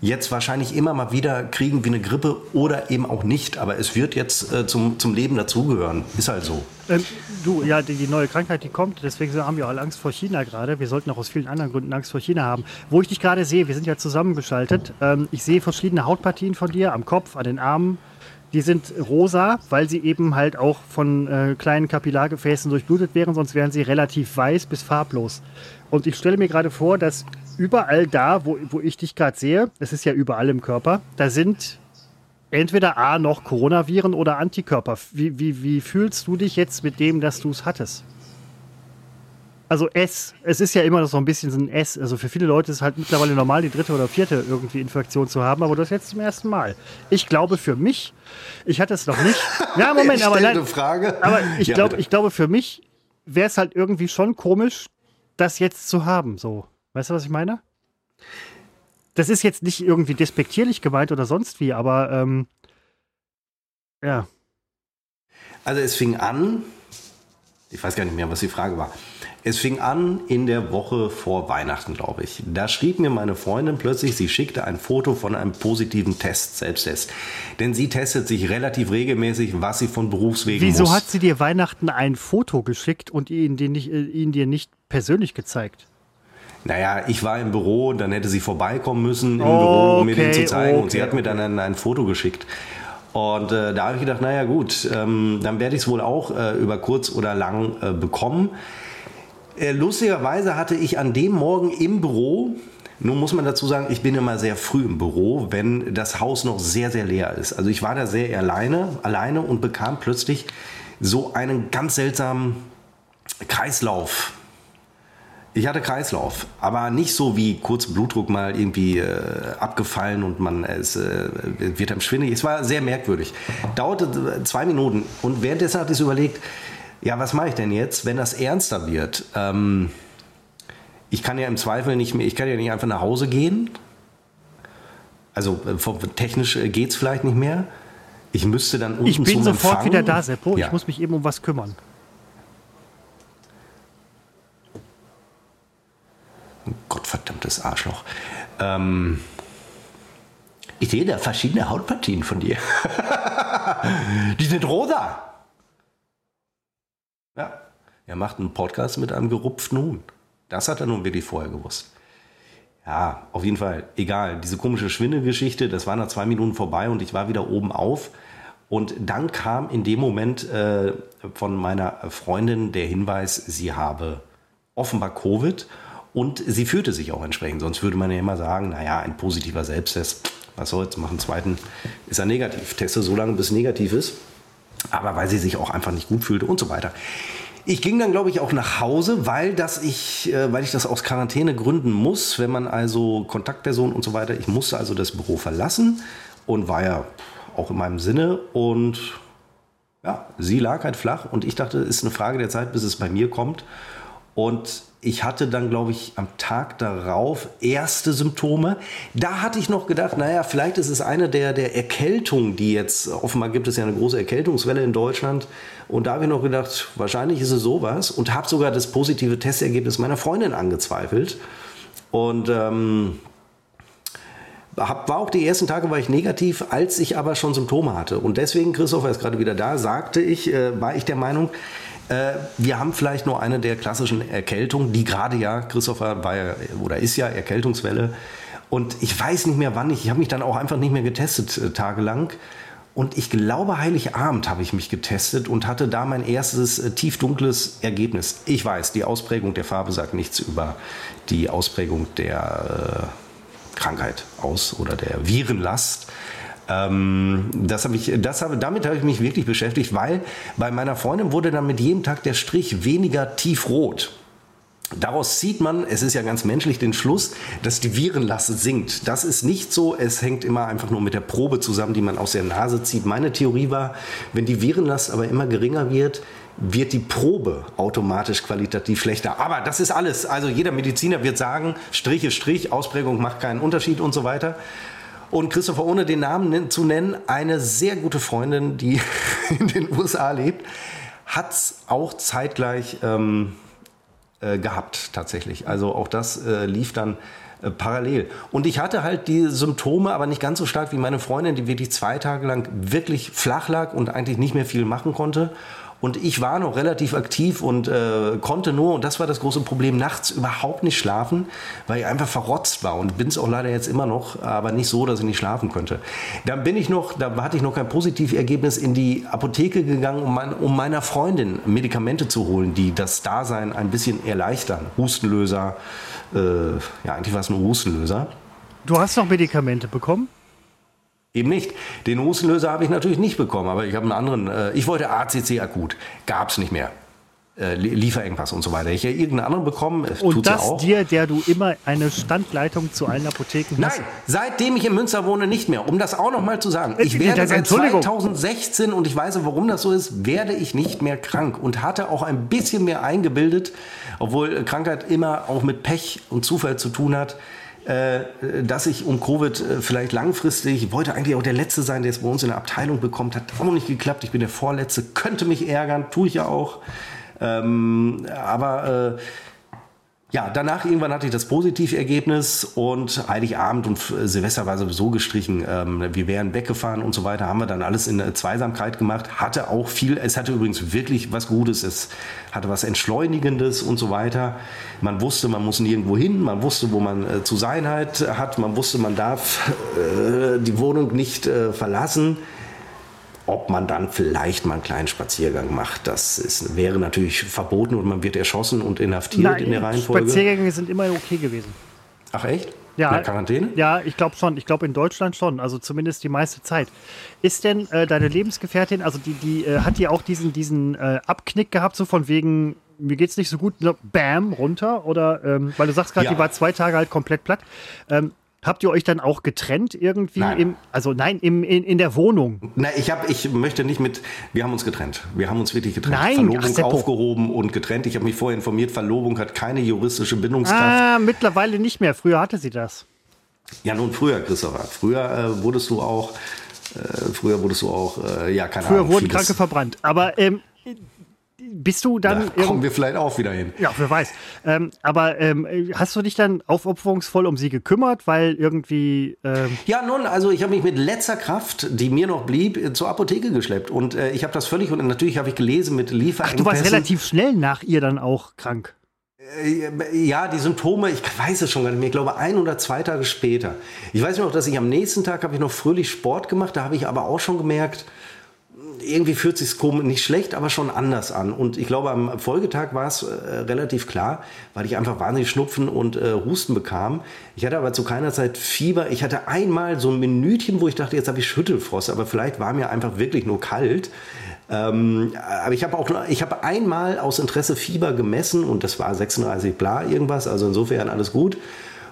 jetzt wahrscheinlich immer mal wieder kriegen wie eine Grippe oder eben auch nicht. Aber es wird jetzt äh, zum, zum Leben dazugehören. Ist halt so. Ähm, du, ja, die, die, neue Krankheit, die kommt. Deswegen haben wir alle Angst vor China gerade. Wir sollten auch aus vielen anderen Gründen Angst vor China haben. Wo ich dich gerade sehe, wir sind ja zusammengeschaltet. Ähm, ich sehe verschiedene Hautpartien von dir am Kopf, an den Armen. Die sind rosa, weil sie eben halt auch von äh, kleinen Kapillargefäßen durchblutet wären, sonst wären sie relativ weiß bis farblos. Und ich stelle mir gerade vor, dass überall da, wo, wo ich dich gerade sehe, es ist ja überall im Körper, da sind entweder A noch Coronaviren oder Antikörper. Wie, wie, wie fühlst du dich jetzt mit dem, dass du es hattest? Also S, es ist ja immer noch so ein bisschen so ein S. Also für viele Leute ist es halt mittlerweile normal, die dritte oder vierte irgendwie Infektion zu haben, aber das jetzt zum ersten Mal. Ich glaube für mich, ich hatte es noch nicht. Ja, [laughs] Moment, aber nein. Frage. Aber ich, ja, glaub, ich glaube für mich wäre es halt irgendwie schon komisch, das jetzt zu haben. So. Weißt du, was ich meine? Das ist jetzt nicht irgendwie despektierlich gemeint oder sonst wie, aber ähm, ja. Also es fing an, ich weiß gar nicht mehr, was die Frage war. Es fing an in der Woche vor Weihnachten, glaube ich. Da schrieb mir meine Freundin plötzlich, sie schickte ein Foto von einem positiven Test, Selbsttest. Denn sie testet sich relativ regelmäßig, was sie von Berufswegen Wieso muss. hat sie dir Weihnachten ein Foto geschickt und ihn dir nicht, äh, ihn dir nicht persönlich gezeigt? Naja, ich war im Büro, dann hätte sie vorbeikommen müssen im oh, Büro, um mir den zu zeigen. Okay, und sie hat mir dann ein, ein Foto geschickt. Und äh, da habe ich gedacht, naja gut, ähm, dann werde ich es wohl auch äh, über kurz oder lang äh, bekommen. Äh, lustigerweise hatte ich an dem Morgen im Büro, nun muss man dazu sagen, ich bin immer sehr früh im Büro, wenn das Haus noch sehr, sehr leer ist. Also ich war da sehr alleine, alleine und bekam plötzlich so einen ganz seltsamen Kreislauf ich hatte Kreislauf, aber nicht so wie kurz Blutdruck mal irgendwie äh, abgefallen und man es äh, wird einem schwindelig. Es war sehr merkwürdig. Dauerte zwei Minuten und währenddessen hatte ich überlegt, ja, was mache ich denn jetzt, wenn das ernster wird? Ähm, ich kann ja im Zweifel nicht mehr, ich kann ja nicht einfach nach Hause gehen. Also äh, technisch äh, geht es vielleicht nicht mehr. Ich müsste dann unten Ich bin sofort Empfang. wieder da, Seppo. Ja. Ich muss mich eben um was kümmern. Gott Verdammtes Arschloch. Ähm, ich sehe da verschiedene Hautpartien von dir. [laughs] Die sind rosa. Ja, er macht einen Podcast mit einem gerupften Huhn. Das hat er nun wirklich vorher gewusst. Ja, auf jeden Fall, egal. Diese komische Schwindelgeschichte, das war nach zwei Minuten vorbei und ich war wieder oben auf. Und dann kam in dem Moment äh, von meiner Freundin der Hinweis, sie habe offenbar Covid und sie fühlte sich auch entsprechend. Sonst würde man ja immer sagen, naja, ein positiver Selbsttest, was soll's, machen einen zweiten, ist er negativ. Teste so lange, bis negativ ist. Aber weil sie sich auch einfach nicht gut fühlte und so weiter. Ich ging dann, glaube ich, auch nach Hause, weil, das ich, äh, weil ich das aus Quarantäne gründen muss, wenn man also Kontaktperson und so weiter, ich musste also das Büro verlassen und war ja auch in meinem Sinne und ja, sie lag halt flach und ich dachte, es ist eine Frage der Zeit, bis es bei mir kommt. Und ich hatte dann, glaube ich, am Tag darauf erste Symptome. Da hatte ich noch gedacht, naja, vielleicht ist es eine der, der Erkältungen, die jetzt, offenbar gibt es ja eine große Erkältungswelle in Deutschland. Und da habe ich noch gedacht, wahrscheinlich ist es sowas. Und habe sogar das positive Testergebnis meiner Freundin angezweifelt. Und ähm, hab, war auch die ersten Tage war ich negativ, als ich aber schon Symptome hatte. Und deswegen, Christopher ist gerade wieder da, sagte ich, äh, war ich der Meinung, äh, wir haben vielleicht nur eine der klassischen Erkältungen, die gerade ja, Christopher war ja oder ist ja Erkältungswelle. Und ich weiß nicht mehr wann, ich, ich habe mich dann auch einfach nicht mehr getestet äh, tagelang. Und ich glaube, Heiligabend habe ich mich getestet und hatte da mein erstes äh, tiefdunkles Ergebnis. Ich weiß, die Ausprägung der Farbe sagt nichts über die Ausprägung der äh, Krankheit aus oder der Virenlast. Ähm, das hab ich, das habe, damit habe ich mich wirklich beschäftigt, weil bei meiner Freundin wurde dann mit jedem Tag der Strich weniger tiefrot. Daraus zieht man, es ist ja ganz menschlich, den Schluss, dass die Virenlast sinkt. Das ist nicht so, es hängt immer einfach nur mit der Probe zusammen, die man aus der Nase zieht. Meine Theorie war, wenn die Virenlast aber immer geringer wird, wird die Probe automatisch qualitativ schlechter. Aber das ist alles. Also jeder Mediziner wird sagen, Strich ist Strich, Ausprägung macht keinen Unterschied und so weiter. Und Christopher, ohne den Namen zu nennen, eine sehr gute Freundin, die [laughs] in den USA lebt, hat es auch zeitgleich ähm, äh, gehabt, tatsächlich. Also auch das äh, lief dann äh, parallel. Und ich hatte halt die Symptome, aber nicht ganz so stark wie meine Freundin, die wirklich zwei Tage lang wirklich flach lag und eigentlich nicht mehr viel machen konnte. Und ich war noch relativ aktiv und äh, konnte nur, und das war das große Problem, nachts überhaupt nicht schlafen, weil ich einfach verrotzt war und bin es auch leider jetzt immer noch, aber nicht so, dass ich nicht schlafen könnte. Dann bin ich noch, da hatte ich noch kein Positivergebnis, in die Apotheke gegangen, um, mein, um meiner Freundin Medikamente zu holen, die das Dasein ein bisschen erleichtern. Hustenlöser, ja, eigentlich war es nur Hustenlöser. Du hast noch Medikamente bekommen? Eben nicht. Den Hustenlöser habe ich natürlich nicht bekommen, aber ich habe einen anderen. Äh, ich wollte ACC akut. Gab es nicht mehr. Äh, Lieferengpass und so weiter. Ich habe irgendeinen anderen bekommen. Äh, und das ja dir, der du immer eine Standleitung zu allen Apotheken hast? Nein, seitdem ich in Münster wohne, nicht mehr. Um das auch noch mal zu sagen. Ich äh, werde seit 2016, und ich weiß, warum das so ist, werde ich nicht mehr krank und hatte auch ein bisschen mehr eingebildet, obwohl Krankheit immer auch mit Pech und Zufall zu tun hat äh, dass ich um Covid äh, vielleicht langfristig, wollte eigentlich auch der Letzte sein, der es bei uns in der Abteilung bekommt, hat auch nicht geklappt. Ich bin der Vorletzte, könnte mich ärgern, tue ich ja auch. Ähm, aber äh, ja, danach irgendwann hatte ich das Positivergebnis und Heiligabend und Silvester war sowieso gestrichen. Ähm, wir wären weggefahren und so weiter. Haben wir dann alles in Zweisamkeit gemacht. Hatte auch viel, es hatte übrigens wirklich was Gutes. Es hatte was Entschleunigendes und so weiter. Man wusste, man muss nirgendwo hin. Man wusste, wo man äh, zu sein hat. Man wusste, man darf äh, die Wohnung nicht äh, verlassen. Ob man dann vielleicht mal einen kleinen Spaziergang macht, das ist, wäre natürlich verboten und man wird erschossen und inhaftiert Nein, in der Reihenfolge. Spaziergänge sind immer okay gewesen. Ach echt? Ja, in der Quarantäne? Ja, ich glaube schon. Ich glaube in Deutschland schon. Also zumindest die meiste Zeit. Ist denn äh, deine Lebensgefährtin, also die, die äh, hat die auch diesen, diesen äh, Abknick gehabt, so von wegen, mir geht's nicht so gut, so, bam, runter? Oder, ähm, weil du sagst gerade, ja. die war zwei Tage halt komplett platt. Ähm, Habt ihr euch dann auch getrennt irgendwie? Nein. Im, also nein, im, in, in der Wohnung? Nein, ich, hab, ich möchte nicht mit. Wir haben uns getrennt. Wir haben uns wirklich getrennt. Nein, Verlobung Ach, aufgehoben und getrennt. Ich habe mich vorher informiert, Verlobung hat keine juristische Bindungskraft. Ah, mittlerweile nicht mehr. Früher hatte sie das. Ja, nun früher, Christopher. Früher äh, wurdest du auch. Äh, früher wurdest du auch, äh, ja, keine früher Ahnung. Früher wurden Kranke verbrannt. Aber ähm, bist du dann. Da kommen wir vielleicht auch wieder hin. Ja, wer weiß. Ähm, aber ähm, hast du dich dann aufopferungsvoll um sie gekümmert, weil irgendwie. Ähm ja, nun, also ich habe mich mit letzter Kraft, die mir noch blieb, zur Apotheke geschleppt. Und äh, ich habe das völlig. Und natürlich habe ich gelesen mit Lieferengpässen. Ach, du warst relativ schnell nach ihr dann auch krank. Äh, ja, die Symptome, ich weiß es schon gar nicht mehr, ich glaube ein oder zwei Tage später. Ich weiß noch, dass ich am nächsten Tag habe ich noch fröhlich Sport gemacht, da habe ich aber auch schon gemerkt, irgendwie fühlt sich komisch, nicht schlecht, aber schon anders an. Und ich glaube, am Folgetag war es äh, relativ klar, weil ich einfach wahnsinnig Schnupfen und äh, Husten bekam. Ich hatte aber zu keiner Zeit Fieber. Ich hatte einmal so ein Minütchen, wo ich dachte, jetzt habe ich Schüttelfrost, aber vielleicht war mir einfach wirklich nur kalt. Ähm, aber ich habe auch ich habe einmal aus Interesse Fieber gemessen und das war 36 bla irgendwas, also insofern alles gut.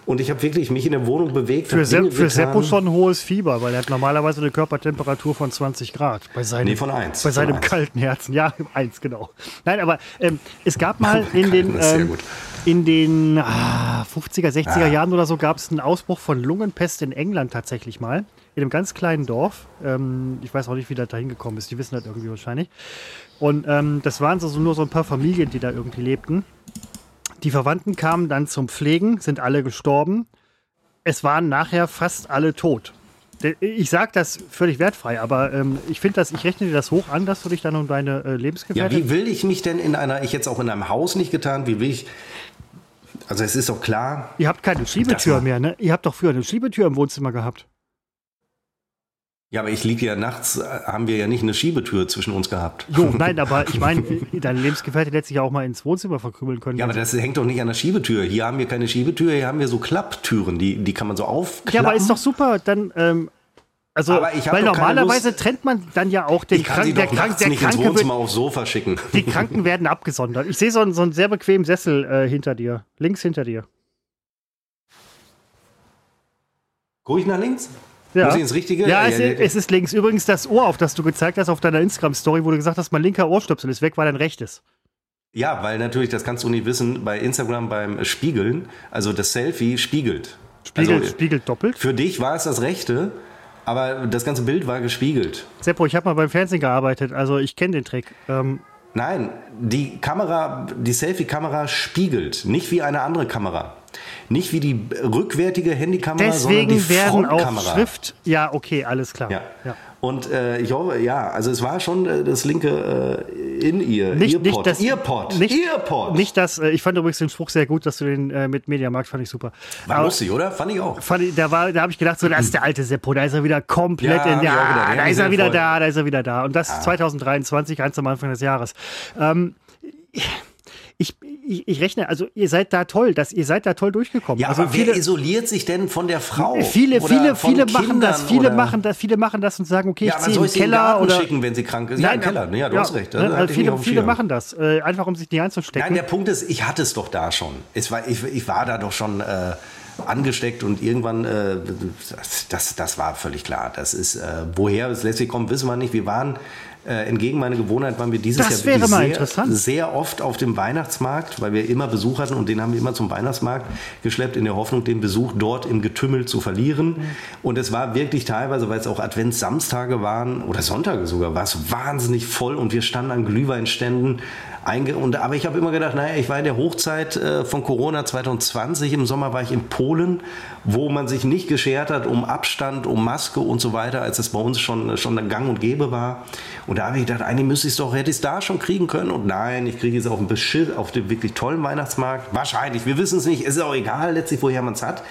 Und ich habe wirklich mich in der Wohnung bewegt. Für, Se für Seppo schon ein hohes Fieber, weil er hat normalerweise eine Körpertemperatur von 20 Grad. Bei seinem, nee, von 1. Bei seinem kalten Herzen. Ja, [laughs] 1, genau. Nein, aber ähm, es gab [laughs] mal in den, ähm, in den ah, 50er, 60er ah. Jahren oder so gab es einen Ausbruch von Lungenpest in England tatsächlich mal in einem ganz kleinen Dorf. Ähm, ich weiß auch nicht, wie das da hingekommen ist. Die wissen das irgendwie wahrscheinlich. Und ähm, das waren so, nur so ein paar Familien, die da irgendwie lebten. Die Verwandten kamen dann zum Pflegen, sind alle gestorben. Es waren nachher fast alle tot. Ich sage das völlig wertfrei, aber ähm, ich finde das, ich rechne dir das hoch an, dass du dich dann um deine äh, Lebensgefährtin. Ja, wie will ich mich denn in einer, ich jetzt auch in einem Haus nicht getan, wie will ich, also es ist doch klar. Ihr habt keine Schiebetür mehr, ne? Ihr habt doch früher eine Schiebetür im Wohnzimmer gehabt. Ja, aber ich liege ja nachts, haben wir ja nicht eine Schiebetür zwischen uns gehabt. Jo, [laughs] nein, aber ich meine, deine Lebensgefährtin hätte sich ja auch mal ins Wohnzimmer verkrümeln können. Ja, aber das hängt doch nicht an der Schiebetür. Hier haben wir keine Schiebetür, hier haben wir so Klapptüren, die, die kann man so aufklappen. Ja, aber ist doch super, dann, ähm, also, weil normalerweise trennt man dann ja auch den Kranken. Der, Krank, der nicht Kranke ins Wohnzimmer wird, aufs Sofa schicken. [laughs] Die Kranken werden abgesondert. Ich sehe so, einen, so einen sehr bequemen Sessel äh, hinter dir. Links hinter dir. Guck ich nach links? Ja. Muss ich ins Richtige? Ja, es, es, ist links. Übrigens das Ohr, auf das du gezeigt hast auf deiner Instagram-Story, wo du gesagt hast, mein linker Ohrstöpsel ist weg, war dein rechtes. Ja, weil natürlich, das kannst du nicht wissen, bei Instagram beim Spiegeln, also das Selfie spiegelt. Spiegelt, also, spiegelt doppelt? Für dich war es das rechte, aber das ganze Bild war gespiegelt. Seppo, ich habe mal beim Fernsehen gearbeitet, also ich kenne den Trick. Ähm, Nein, die Kamera, die Selfie-Kamera spiegelt, nicht wie eine andere Kamera. Nicht wie die rückwärtige Handykamera, Deswegen sondern die werden Frontkamera. Auch Schrift, ja, okay, alles klar. Ja. ja. Und äh, ich hoffe, ja, also es war schon äh, das linke äh, in ihr. Nicht, Earpod. Nicht das, Earpod. Nicht, Earpod. Nicht das, äh, ich fand übrigens den Spruch sehr gut, dass du den äh, mit Mediamarkt fand ich super. War Aber, lustig, oder? Fand ich auch. Fand ich, da da habe ich gedacht, so, das ist der alte Seppo, da ist er wieder komplett ja, in der, ah, da ist er wieder voll. da, da ist er wieder da. Und das ja. 2023, ganz am Anfang des Jahres. Ähm, ich, ich, ich, rechne, also ihr seid da toll, dass ihr seid da toll durchgekommen. Ja, also aber viele, wer isoliert sich denn von der Frau? Viele, viele, viele machen das, viele oder? machen das, viele machen das und sagen, okay, ja, ich ziehe im Keller oder schicken, wenn sie krank ist. Ja, im Keller. Ja, du ja, hast recht. Also viele, viele machen das, äh, einfach um sich nicht einzustecken. Nein, der Punkt ist, ich hatte es doch da schon. Es war, ich, ich war da doch schon. Äh, angesteckt und irgendwann, äh, das, das, das war völlig klar. Das ist, äh, woher es letztlich kommt, wissen wir nicht. Wir waren äh, entgegen meiner Gewohnheit waren wir dieses das Jahr sehr, sehr, oft auf dem Weihnachtsmarkt, weil wir immer Besuch hatten und den haben wir immer zum Weihnachtsmarkt geschleppt, in der Hoffnung, den Besuch dort im Getümmel zu verlieren. Mhm. Und es war wirklich teilweise, weil es auch Adventssamstage waren oder Sonntage sogar, war es wahnsinnig voll und wir standen an Glühweinständen Einge und, aber ich habe immer gedacht, naja, ich war in der Hochzeit äh, von Corona 2020. Im Sommer war ich in Polen, wo man sich nicht geschert hat um Abstand, um Maske und so weiter, als es bei uns schon, schon gang und gäbe war. Und da habe ich gedacht, eigentlich müsste ich es doch, hätte ich es da schon kriegen können. Und nein, ich kriege es auf auf dem wirklich tollen Weihnachtsmarkt. Wahrscheinlich, wir wissen es nicht. Es ist auch egal letztlich, woher man es hat.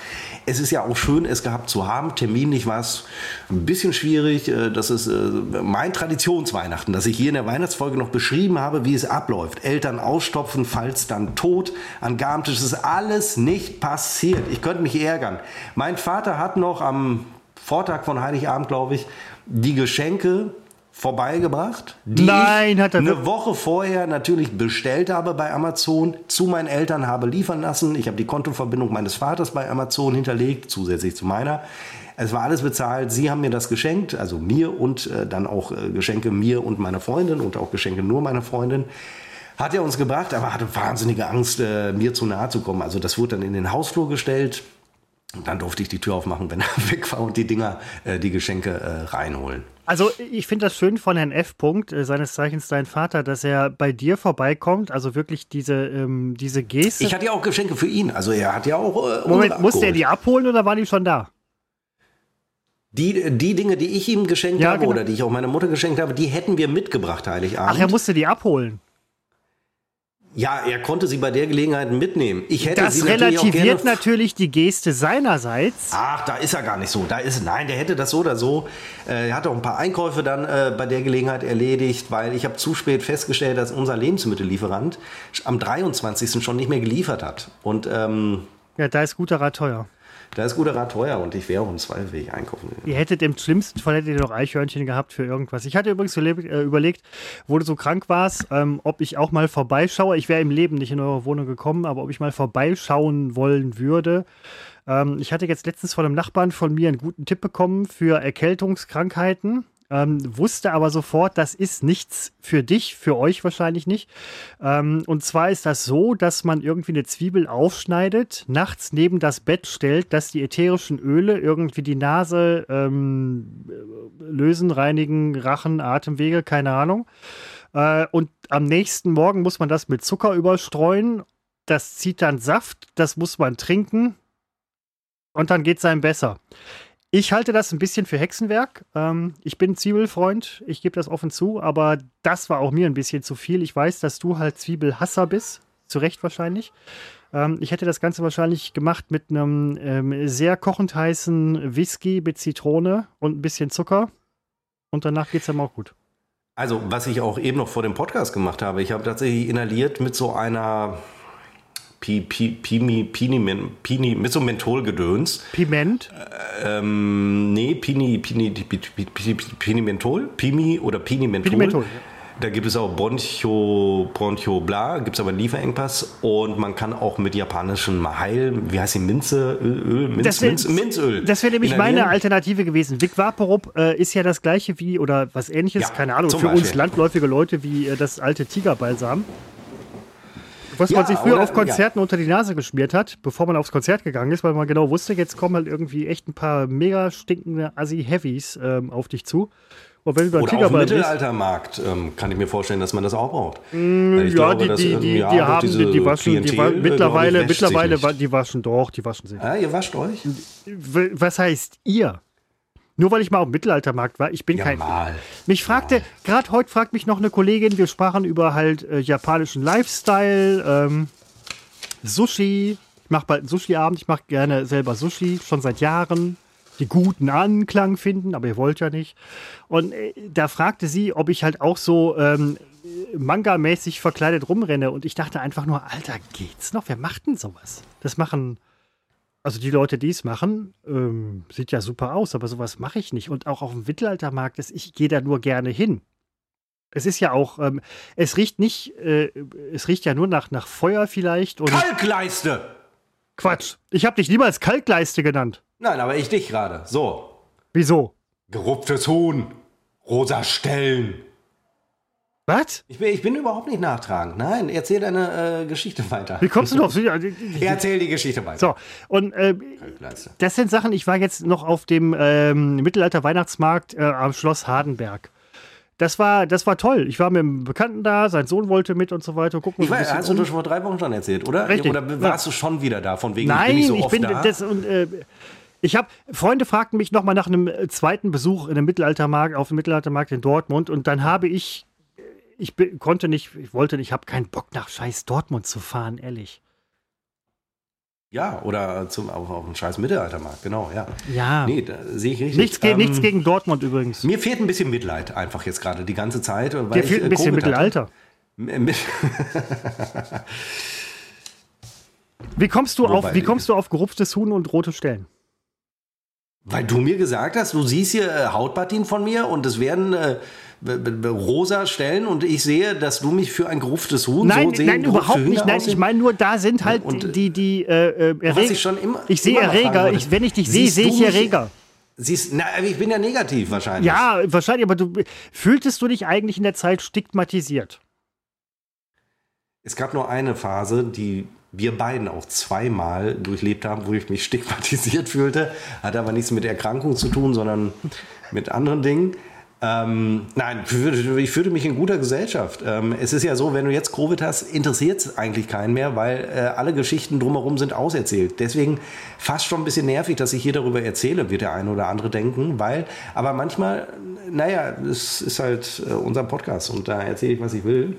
Es ist ja auch schön, es gehabt zu haben. Terminlich war es ein bisschen schwierig. Äh, das ist äh, mein Traditionsweihnachten, dass ich hier in der Weihnachtsfolge noch beschrieben habe, wie es abläuft. Eltern ausstopfen, falls dann tot. An Garmtisch ist alles nicht passiert. Ich könnte mich ärgern. Mein Vater hat noch am Vortag von Heiligabend, glaube ich, die Geschenke vorbeigebracht, die Nein, hat er eine Woche vorher natürlich bestellt habe bei Amazon, zu meinen Eltern habe liefern lassen. Ich habe die Kontoverbindung meines Vaters bei Amazon hinterlegt, zusätzlich zu meiner. Es war alles bezahlt. Sie haben mir das geschenkt, also mir und äh, dann auch äh, Geschenke mir und meiner Freundin und auch Geschenke nur meiner Freundin. Hat er uns gebracht, aber hatte wahnsinnige Angst, äh, mir zu nahe zu kommen. Also das wurde dann in den Hausflur gestellt. Und dann durfte ich die Tür aufmachen, wenn er [laughs] weg war und die Dinger, äh, die Geschenke äh, reinholen. Also ich finde das schön von Herrn F. Punkt, äh, seines Zeichens dein Vater, dass er bei dir vorbeikommt, also wirklich diese, ähm, diese Geste. Ich hatte ja auch Geschenke für ihn, also er hat ja auch. Äh, Moment, musste er die abholen oder waren die schon da? Die, die Dinge, die ich ihm geschenkt ja, habe genau. oder die ich auch meiner Mutter geschenkt habe, die hätten wir mitgebracht, Heiligabend. Ach, er musste die abholen. Ja, er konnte sie bei der Gelegenheit mitnehmen. Ich hätte das sie relativiert natürlich die Geste seinerseits. Ach, da ist er gar nicht so. Da ist nein, der hätte das so oder so. Äh, er hat auch ein paar Einkäufe dann äh, bei der Gelegenheit erledigt, weil ich habe zu spät festgestellt, dass unser Lebensmittellieferant am 23. schon nicht mehr geliefert hat. Und ähm, ja, da ist guter Rat teuer. Da ist guter Rat teuer und ich wäre auch im Zweifel einkaufen. Ihr hättet im schlimmsten Fall hättet ihr noch Eichhörnchen gehabt für irgendwas. Ich hatte übrigens äh, überlegt, wo du so krank warst, ähm, ob ich auch mal vorbeischaue. Ich wäre im Leben nicht in eure Wohnung gekommen, aber ob ich mal vorbeischauen wollen würde. Ähm, ich hatte jetzt letztens von einem Nachbarn von mir einen guten Tipp bekommen für Erkältungskrankheiten. Ähm, wusste aber sofort, das ist nichts für dich, für euch wahrscheinlich nicht. Ähm, und zwar ist das so, dass man irgendwie eine Zwiebel aufschneidet, nachts neben das Bett stellt, dass die ätherischen Öle irgendwie die Nase ähm, lösen, reinigen, Rachen, Atemwege, keine Ahnung. Äh, und am nächsten Morgen muss man das mit Zucker überstreuen. Das zieht dann Saft, das muss man trinken und dann geht es einem besser. Ich halte das ein bisschen für Hexenwerk. Ähm, ich bin Zwiebelfreund, ich gebe das offen zu, aber das war auch mir ein bisschen zu viel. Ich weiß, dass du halt Zwiebelhasser bist, zu Recht wahrscheinlich. Ähm, ich hätte das Ganze wahrscheinlich gemacht mit einem ähm, sehr kochend heißen Whisky mit Zitrone und ein bisschen Zucker. Und danach geht es dann auch gut. Also, was ich auch eben noch vor dem Podcast gemacht habe, ich habe tatsächlich inhaliert mit so einer Pi, Pi, Pimi, Pini, Pini, mit so Mentholgedöns. Piment? Ähm, nee, Pini, Pini, Pini, Pini Menthol, Pimi oder Pini Menthol. Pini Menthol. Da gibt es auch Broncho, Broncho Bla, gibt es aber einen Lieferengpass und man kann auch mit japanischem Heil, wie heißt die Minze, Öl, Minz, das wär, Minz, Minzöl. Das wäre nämlich meine Alternative gewesen. Vic Vaporub äh, ist ja das gleiche wie, oder was ähnliches, ja, keine Ahnung, für Beispiel. uns landläufige Leute wie äh, das alte Tigerbalsam was ja, man sich früher oder, auf Konzerten ja. unter die Nase geschmiert hat, bevor man aufs Konzert gegangen ist, weil man genau wusste, jetzt kommen halt irgendwie echt ein paar mega stinkende Assi-Heavies ähm, auf dich zu. Und wenn du Oder auf dem Mittelaltermarkt ähm, kann ich mir vorstellen, dass man das auch braucht. Mm, ja, glaube, die, dass, die, die, ja, die haben, die, die waschen, die wa mittlerweile, mittlerweile, die waschen doch, die waschen sich. Ah, ihr wascht euch? Was heißt ihr? Nur weil ich mal auf dem Mittelaltermarkt war, ich bin ja, kein. Mal. Mich fragte, gerade heute fragt mich noch eine Kollegin, wir sprachen über halt äh, japanischen Lifestyle, ähm, Sushi. Ich mache bald einen Sushi-Abend, ich mache gerne selber Sushi, schon seit Jahren. Die guten Anklang finden, aber ihr wollt ja nicht. Und äh, da fragte sie, ob ich halt auch so ähm, Manga-mäßig verkleidet rumrenne. Und ich dachte einfach nur, Alter, geht's noch? Wer macht denn sowas? Das machen also die Leute, die es machen, ähm, sieht ja super aus, aber sowas mache ich nicht. Und auch auf dem Mittelaltermarkt, ist, ich gehe da nur gerne hin. Es ist ja auch, ähm, es riecht nicht, äh, es riecht ja nur nach, nach Feuer vielleicht. Und Kalkleiste! Quatsch. Ich habe dich niemals Kalkleiste genannt. Nein, aber ich dich gerade. So. Wieso? Gerupftes Huhn. Rosa Stellen. Was? Ich bin, ich bin überhaupt nicht nachtragend. Nein, erzähl deine äh, Geschichte weiter. Wie kommst du [laughs] noch? erzähl die Geschichte weiter. So, und äh, das sind Sachen, ich war jetzt noch auf dem ähm, Mittelalter-Weihnachtsmarkt äh, am Schloss Hardenberg. Das war, das war toll. Ich war mit einem Bekannten da, sein Sohn wollte mit und so weiter. Gucken ich weiß, hast um. du vor drei Wochen schon erzählt, oder? Richtig. Oder warst ja. du schon wieder da? Von wegen, Nein, ich bin nicht so oft da? Das, und, äh, ich habe Freunde fragten mich nochmal nach einem äh, zweiten Besuch in dem Mittelaltermarkt auf dem Mittelaltermarkt in Dortmund und dann habe ich ich konnte nicht, ich wollte nicht, ich habe keinen Bock nach scheiß Dortmund zu fahren, ehrlich. Ja, oder zum, auf, auf einen scheiß Mittelaltermarkt, genau, ja. Ja. Nee, da sehe ich richtig. Nichts, ähm, nichts, gegen Dortmund übrigens. Mir fehlt ein bisschen Mitleid einfach jetzt gerade die ganze Zeit. Weil Dir fehlt ein bisschen Covid Mittelalter. [laughs] wie kommst du auf, wie kommst du auf gerupftes Huhn und rote Stellen? Weil du mir gesagt hast, du siehst hier äh, Hautpartien von mir und es werden äh, rosa Stellen und ich sehe, dass du mich für ein geruftes Huhn nein, so sehen. Nein, überhaupt nicht. Nein, ich meine nur, da sind halt und, die, die äh, äh Erreger. Ich, immer, ich sehe Erreger. Ich, wenn ich dich sehe, sehe ich Erreger. Siehst, na, ich bin ja negativ wahrscheinlich. Ja, wahrscheinlich, aber du fühltest du dich eigentlich in der Zeit stigmatisiert? Es gab nur eine Phase, die wir beiden auch zweimal durchlebt haben, wo ich mich stigmatisiert fühlte. Hat aber nichts mit Erkrankung zu tun, sondern mit anderen Dingen. Ähm, nein, ich fühle mich in guter Gesellschaft. Ähm, es ist ja so, wenn du jetzt Covid hast, interessiert es eigentlich keinen mehr, weil äh, alle Geschichten drumherum sind auserzählt. Deswegen fast schon ein bisschen nervig, dass ich hier darüber erzähle, wird der eine oder andere denken, weil, aber manchmal, naja, es ist halt äh, unser Podcast und da erzähle ich, was ich will.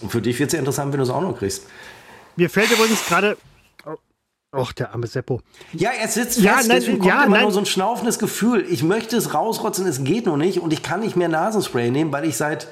Und für dich wird es ja interessant, wenn du es auch noch kriegst. Mir fällt übrigens gerade Och, der arme Seppo. Ja, er sitzt ja, fest, nein, deswegen kommt ja, immer nein. nur so ein schnaufendes Gefühl. Ich möchte es rausrotzen, es geht noch nicht und ich kann nicht mehr Nasenspray nehmen, weil ich seit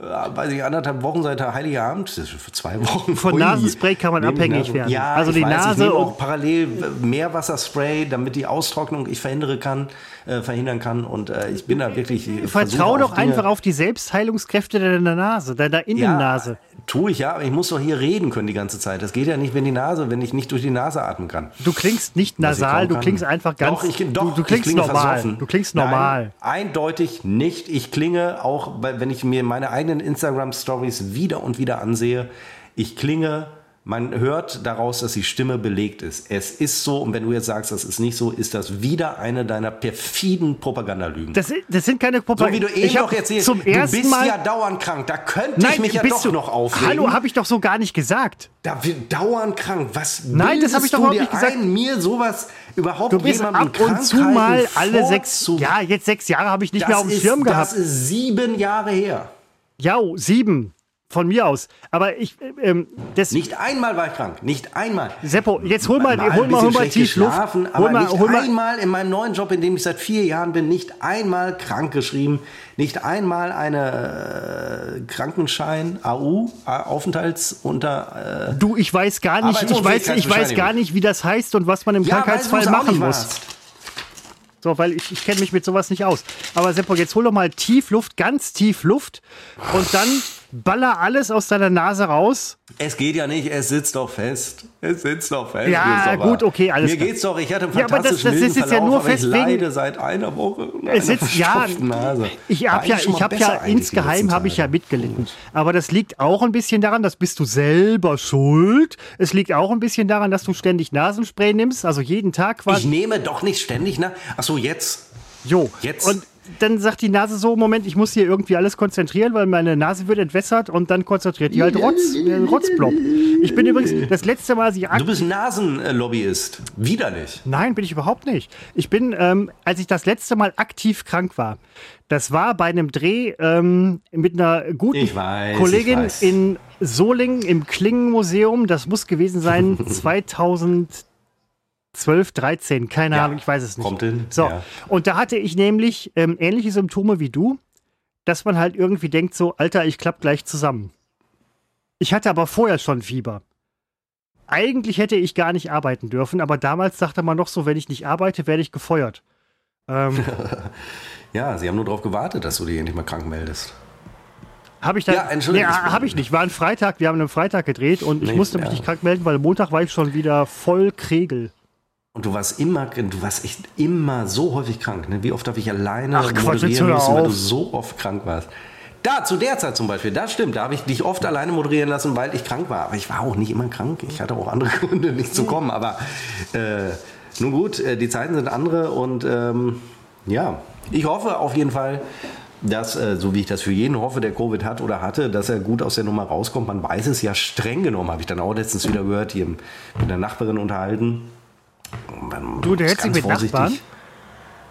weiß ich, anderthalb Wochen seit der Abend, das ist für zwei Wochen. Von Ui, Nasenspray kann man abhängig werden. Ja, also die weiß, Nase. Ich auch parallel Meerwasserspray, damit die Austrocknung ich verhindere kann, äh, verhindern kann. Und äh, ich bin da wirklich. Vertrau doch einfach auf die Selbstheilungskräfte deiner Nase, deiner Innennase. Ja, Tue ich ja, aber ich muss doch hier reden können die ganze Zeit. Das geht ja nicht, wenn die Nase, wenn ich nicht durch die Nase atmen kann. Du klingst nicht nasal, du klingst einfach ganz. Doch, ich, doch, du, du klingst normal. Versoffen. Du klingst normal. Nein, eindeutig nicht. Ich klinge auch, wenn ich mir meine eigenen Instagram Stories wieder und wieder ansehe. Ich klinge man hört daraus, dass die Stimme belegt ist. Es ist so, und wenn du jetzt sagst, das ist nicht so, ist das wieder eine deiner perfiden Propagandalügen. Das, das sind keine Propaganda. So wie du eben noch erzählst, zum ersten du bist Mal ja dauernd krank. Da könnte Nein, ich mich ja doch du, noch aufregen. Hallo, habe ich doch so gar nicht gesagt. Da wird dauernd krank. Was Nein, das habe ich doch überhaupt nicht gesagt. Ein, mir sowas überhaupt du bist ab und zu mal alle sechs. Ja, jetzt sechs Jahre habe ich nicht das mehr auf dem ist, Schirm gehabt. Das ist sieben Jahre her. Ja, sieben. Von mir aus. Aber ich. Ähm, das nicht einmal war ich krank. Nicht einmal. Seppo, jetzt hol mal, mal hol mal, hol mal tief Luft. Aber mal, nicht einmal in meinem neuen Job, in dem ich seit vier Jahren bin, nicht einmal krank geschrieben. Nicht einmal eine äh, Krankenschein, AU, Aufenthaltsunter. Äh, du, ich weiß gar nicht, ich weiß, ich weiß gar nicht, wie das heißt und was man im ja, Krankheitsfall machen muss. Warst. So, weil ich, ich kenne mich mit sowas nicht aus. Aber Seppo, jetzt hol doch mal tief Luft, ganz tief Luft und dann baller alles aus deiner Nase raus. Es geht ja nicht, es sitzt doch fest. Es sitzt doch fest. Ja, gut, okay, alles Mir klar. geht's doch, ich hatte einen fantastischen ja, aber das, das ist ja nur fest ich leide seit einer Woche es sitzt, ja, Nase. Ich habe ja, ich hab ja insgeheim habe ich ja mitgelitten. Aber das liegt auch ein bisschen daran, das bist du selber schuld. Es liegt auch ein bisschen daran, dass du ständig Nasenspray nimmst, also jeden Tag quasi. Ich nehme doch nicht ständig, ne? Ach so, jetzt. Jo. Jetzt. Und dann sagt die Nase so, Moment, ich muss hier irgendwie alles konzentrieren, weil meine Nase wird entwässert und dann konzentriert die halt Rotz, äh, Rotzblob. Ich bin übrigens das letzte Mal, als ich Du bist Nasenlobbyist. Widerlich. Nein, bin ich überhaupt nicht. Ich bin, ähm, als ich das letzte Mal aktiv krank war, das war bei einem Dreh ähm, mit einer guten weiß, Kollegin in Solingen im Klingenmuseum. Das muss gewesen sein [laughs] 2000 12, 13, keine ja, Ahnung, ich weiß es nicht. Kommt hin. So, ja. und da hatte ich nämlich ähm, ähnliche Symptome wie du, dass man halt irgendwie denkt so, Alter, ich klapp gleich zusammen. Ich hatte aber vorher schon Fieber. Eigentlich hätte ich gar nicht arbeiten dürfen, aber damals dachte man noch so, wenn ich nicht arbeite, werde ich gefeuert. Ähm, [laughs] ja, sie haben nur darauf gewartet, dass du dich endlich mal krank meldest. Habe ich da? Ja, Entschuldigung. Nee, habe ich nicht. War ein Freitag, wir haben einen Freitag gedreht und ich nicht, musste mich ja. nicht krank melden, weil Montag war ich schon wieder voll Kregel. Und du warst immer, du warst echt immer so häufig krank. Ne? Wie oft darf ich alleine Ach, Quatsch, moderieren müssen, weil du so oft krank warst? Da, zu der Zeit zum Beispiel, das stimmt. Da habe ich dich oft alleine moderieren lassen, weil ich krank war. Aber ich war auch nicht immer krank. Ich hatte auch andere [laughs] Gründe, nicht zu kommen. Aber äh, nun gut, äh, die Zeiten sind andere. Und ähm, ja, ich hoffe auf jeden Fall, dass, äh, so wie ich das für jeden hoffe, der Covid hat oder hatte, dass er gut aus der Nummer rauskommt. Man weiß es ja streng genommen, habe ich dann auch letztens wieder gehört, hier mit der Nachbarin unterhalten man du, der sich mit Nachbarn?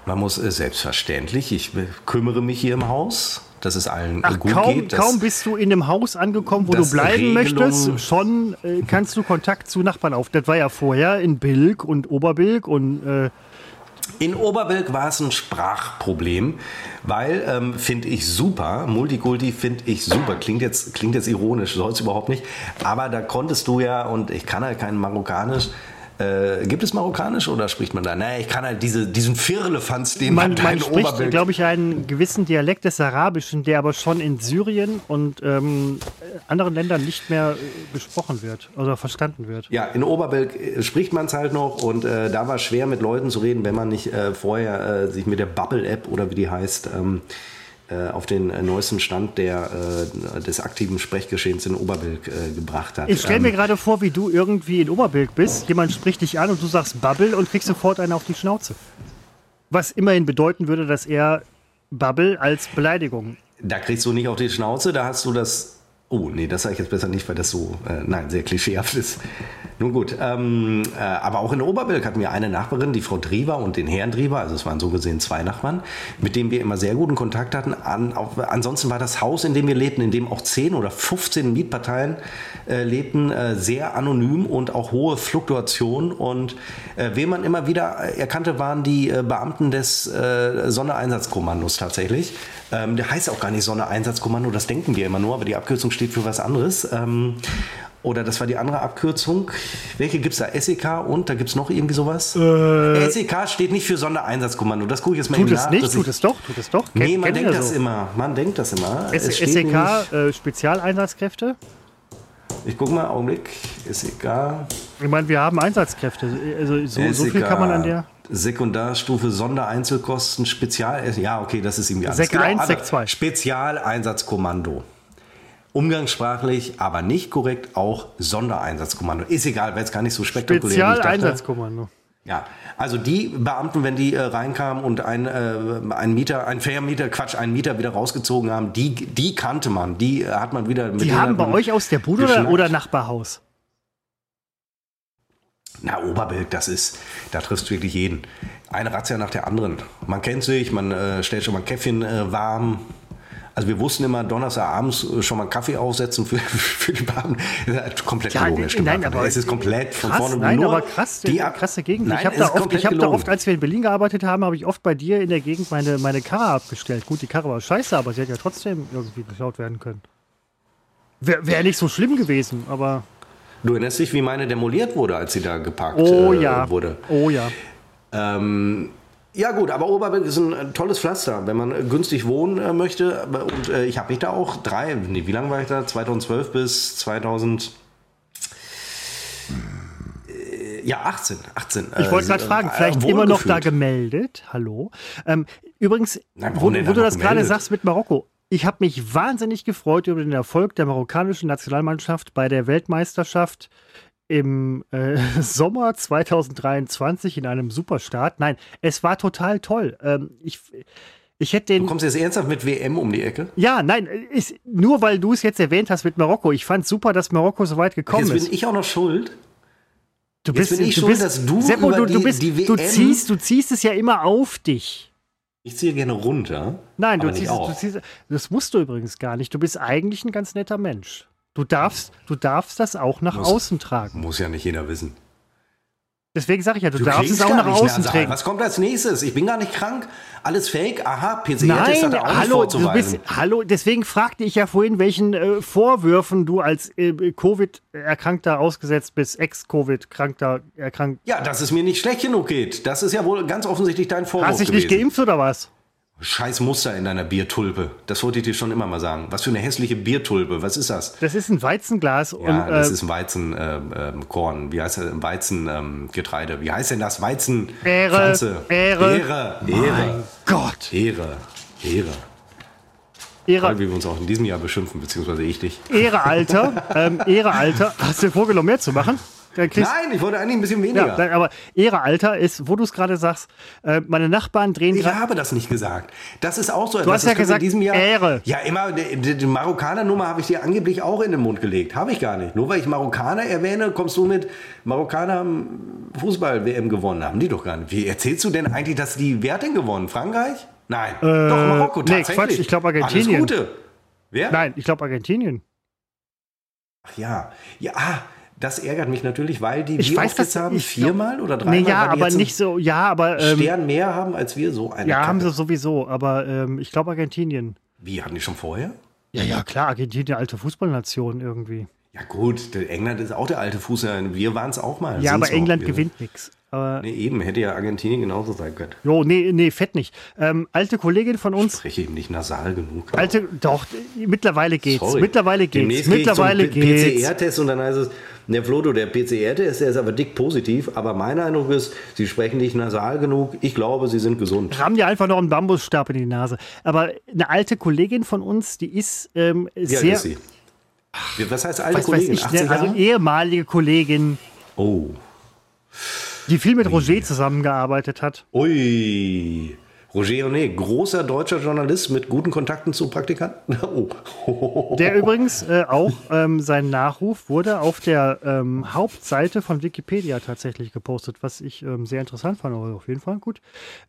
Man muss äh, selbstverständlich, ich kümmere mich hier im Haus, dass es allen Ach, gut kaum, geht. Kaum bist du in dem Haus angekommen, wo du bleiben Regelung, möchtest, schon äh, kannst du Kontakt zu Nachbarn auf. Das war ja vorher in Bilk und Oberbilk und äh, in Oberbilk war es ein Sprachproblem, weil, ähm, finde ich super, Multikulti finde ich super. Klingt jetzt, klingt jetzt ironisch, soll es überhaupt nicht. Aber da konntest du ja, und ich kann halt kein Marokkanisch, äh, gibt es marokkanisch oder spricht man da? Naja, ich kann halt diese, diesen Firlefanz, den man, man, man spricht, glaube ich, einen gewissen Dialekt des Arabischen, der aber schon in Syrien und ähm, anderen Ländern nicht mehr äh, gesprochen wird oder verstanden wird. Ja, in Oberbilk äh, spricht man es halt noch und äh, da war es schwer mit Leuten zu reden, wenn man nicht äh, vorher äh, sich mit der Bubble-App oder wie die heißt, ähm, äh, auf den äh, neuesten Stand der, äh, des aktiven Sprechgeschehens in Oberbilk äh, gebracht hat. Ich stelle mir ähm, gerade vor, wie du irgendwie in Oberbilk bist. Jemand spricht dich an und du sagst Bubble und kriegst sofort einen auf die Schnauze. Was immerhin bedeuten würde, dass er Bubble als Beleidigung. Da kriegst du nicht auf die Schnauze, da hast du das Oh, nee, das sage ich jetzt besser nicht, weil das so, äh, nein, sehr klischeehaft ist. Nun gut, ähm, äh, aber auch in Oberbilk hatten wir eine Nachbarin, die Frau Drieber und den Herrn Drieber, also es waren so gesehen zwei Nachbarn, mit denen wir immer sehr guten Kontakt hatten. An, auch, ansonsten war das Haus, in dem wir lebten, in dem auch 10 oder 15 Mietparteien äh, lebten, äh, sehr anonym und auch hohe Fluktuation. Und äh, wen man immer wieder erkannte, waren die äh, Beamten des äh, Sondereinsatzkommandos tatsächlich. Ähm, der heißt auch gar nicht Sondereinsatzkommando, das denken wir immer nur, aber die Abkürzung steht für was anderes. Ähm, oder das war die andere Abkürzung. Welche gibt es da? SEK und da gibt es noch irgendwie sowas? Äh, SEK steht nicht für Sondereinsatzkommando. Das gucke ich jetzt mal tut es nach. Nicht, tut es doch, tut es doch. Nee, man denkt das so. immer. Man denkt das immer. S SEK, äh, Spezialeinsatzkräfte? Ich gucke mal, Augenblick. SEK. Ich meine, wir haben Einsatzkräfte. Also so, so viel kann man an der. Sekundarstufe Sondereinzelkosten Spezial. Ja, okay, das ist irgendwie alles. Sek 1, genau, Sek 2. Spezialeinsatzkommando. Umgangssprachlich, aber nicht korrekt, auch Sondereinsatzkommando. Ist egal, weil es gar nicht so spektakulär ist. Spezialeinsatzkommando. Ja, also die Beamten, wenn die äh, reinkamen und ein, äh, ein Mieter, ein Vermieter, Quatsch, einen Mieter wieder rausgezogen haben, die, die kannte man, die äh, hat man wieder mit Die haben bei euch aus der Bude oder, oder Nachbarhaus? Na, Oberbild, das ist, da triffst du wirklich jeden. Eine Razzia nach der anderen. Man kennt sich, man äh, stellt schon mal ein Käffchen äh, warm. Also wir wussten immer Donnerstagabends äh, schon mal einen Kaffee aufsetzen für, [laughs] für die Beamten. Komplett ja, gelogen. Nein, aber es ist komplett von krass, vorne Nein, nur aber krass, die, krasse Gegend. Nein, ich habe da, oft, ich hab da oft, als wir in Berlin gearbeitet haben, habe ich oft bei dir in der Gegend meine, meine Karre abgestellt. Gut, die Karre war scheiße, aber sie hätte ja trotzdem irgendwie geklaut werden können. Wäre wär nicht so schlimm gewesen, aber... Du erinnerst dich, wie meine demoliert wurde, als sie da geparkt oh, äh, ja. wurde. Oh ja. Ähm, ja gut, aber Oberbilk ist ein äh, tolles Pflaster, wenn man günstig wohnen äh, möchte. Und äh, ich habe mich da auch drei, nee, wie lange war ich da? 2012 bis 2000 äh, ja, 18. 18 ich wollte gerade fragen, vielleicht immer noch da gemeldet. Hallo. Ähm, übrigens, Nein, wo, wo du das gerade sagst mit Marokko, ich habe mich wahnsinnig gefreut über den Erfolg der marokkanischen Nationalmannschaft bei der Weltmeisterschaft im äh, [laughs] Sommer 2023 in einem Superstart. Nein, es war total toll. Ähm, ich, ich hätte den. Du kommst jetzt ernsthaft mit WM um die Ecke? Ja, nein, ist, nur weil du es jetzt erwähnt hast mit Marokko. Ich fand super, dass Marokko so weit gekommen jetzt ist. Jetzt bin ich auch noch schuld. Du bist, jetzt bin ich du schuld, bist, dass du Seppo, über du, du, bist, die, die WM du ziehst, du ziehst es ja immer auf dich. Ich ziehe gerne runter. Nein, du ziehst, du ziehst, das musst du übrigens gar nicht. Du bist eigentlich ein ganz netter Mensch. Du darfst, du darfst das auch nach muss, außen tragen. Muss ja nicht jeder wissen. Deswegen sage ich ja, du, du darfst es auch nach außen tragen. Was kommt als nächstes? Ich bin gar nicht krank. Alles fake. Aha, PCR Nein, hat er auch hallo, nicht bist, hallo, deswegen fragte ich ja vorhin, welchen äh, Vorwürfen du als äh, Covid-Erkrankter ausgesetzt bist, Ex-Covid-Krankter erkrankt. Ja, dass es mir nicht schlecht genug geht. Das ist ja wohl ganz offensichtlich dein Vorwurf Hast du dich nicht geimpft oder was? Scheiß Muster in deiner Biertulpe. Das wollte ich dir schon immer mal sagen. Was für eine hässliche Biertulpe. Was ist das? Das ist ein Weizenglas. Ja, und, das äh, ist ein Weizenkorn. Ähm, Wie heißt das? Weizengetreide. Ähm, Wie heißt denn das? Weizen. Ehre. Ehre. Ehre. Ehre. Mein Gott. Ehre. Ehre. Ehre. Wie wir uns auch in diesem Jahr beschimpfen, beziehungsweise ich dich. Ehre, Alter. [laughs] ähm, Ehre, Alter. Hast du dir vorgenommen, mehr zu machen? Nein, ich wollte eigentlich ein bisschen weniger. Ja, aber Ehre Alter ist, wo du es gerade sagst, äh, meine Nachbarn drehen Ich habe das nicht gesagt. Das ist auch so. Du hast ja gesagt, in diesem Jahr, Ehre. Ja, immer, die, die, Marokkaner-Nummer habe ich dir angeblich auch in den Mund gelegt. Habe ich gar nicht. Nur weil ich Marokkaner erwähne, kommst du mit Marokkaner haben Fußball-WM gewonnen. Haben die doch gar nicht. Wie erzählst du denn eigentlich, dass die Wer denn gewonnen? Frankreich? Nein. Äh, doch, Marokko, tatsächlich. Nee, Quatsch, ich glaube Argentinien. Alles Gute. Wer? Nein, ich glaube Argentinien. Ach ja. Ja, ah, das ärgert mich natürlich, weil die ich wir weiß, jetzt haben, viermal oder dreimal. Nee, ja, aber nicht so, ja, aber. Ähm, Stern mehr haben als wir, so eine. Ja, Kacke. haben sie sowieso, aber ähm, ich glaube Argentinien. Wie, hatten die schon vorher? Ja, ja, klar, Argentinien, alte Fußballnation irgendwie. Ja, gut, England ist auch der alte Fuß, wir waren es auch mal. Ja, aber England gewinnt nichts. Nee, eben, hätte ja Argentinien genauso sein können. jo, nee, nee, fett nicht. Ähm, alte Kollegin von uns, Spreche eben nicht nasal genug. alte, doch, mittlerweile geht's. Sorry. Mittlerweile geht's. Demnächst ich mittlerweile geht's. PCR-Test und dann heißt es, der Flodo, der PCR-Test, der ist aber dick positiv. Aber mein Eindruck ist, Sie sprechen nicht nasal genug. Ich glaube, Sie sind gesund. Ramm dir einfach noch einen Bambusstab in die Nase. Aber eine alte Kollegin von uns, die ist ähm, sehr, ist sie? Was heißt alte weiß Kollegin? ich, 18 ne, also ehemalige Kollegin, Oh. die viel mit Roger zusammengearbeitet hat. Ui. Roger René, großer deutscher Journalist mit guten Kontakten zu Praktikanten. [laughs] Oh. Der übrigens äh, auch, ähm, sein Nachruf wurde auf der ähm, Hauptseite von Wikipedia tatsächlich gepostet, was ich ähm, sehr interessant fand, aber auf jeden Fall gut.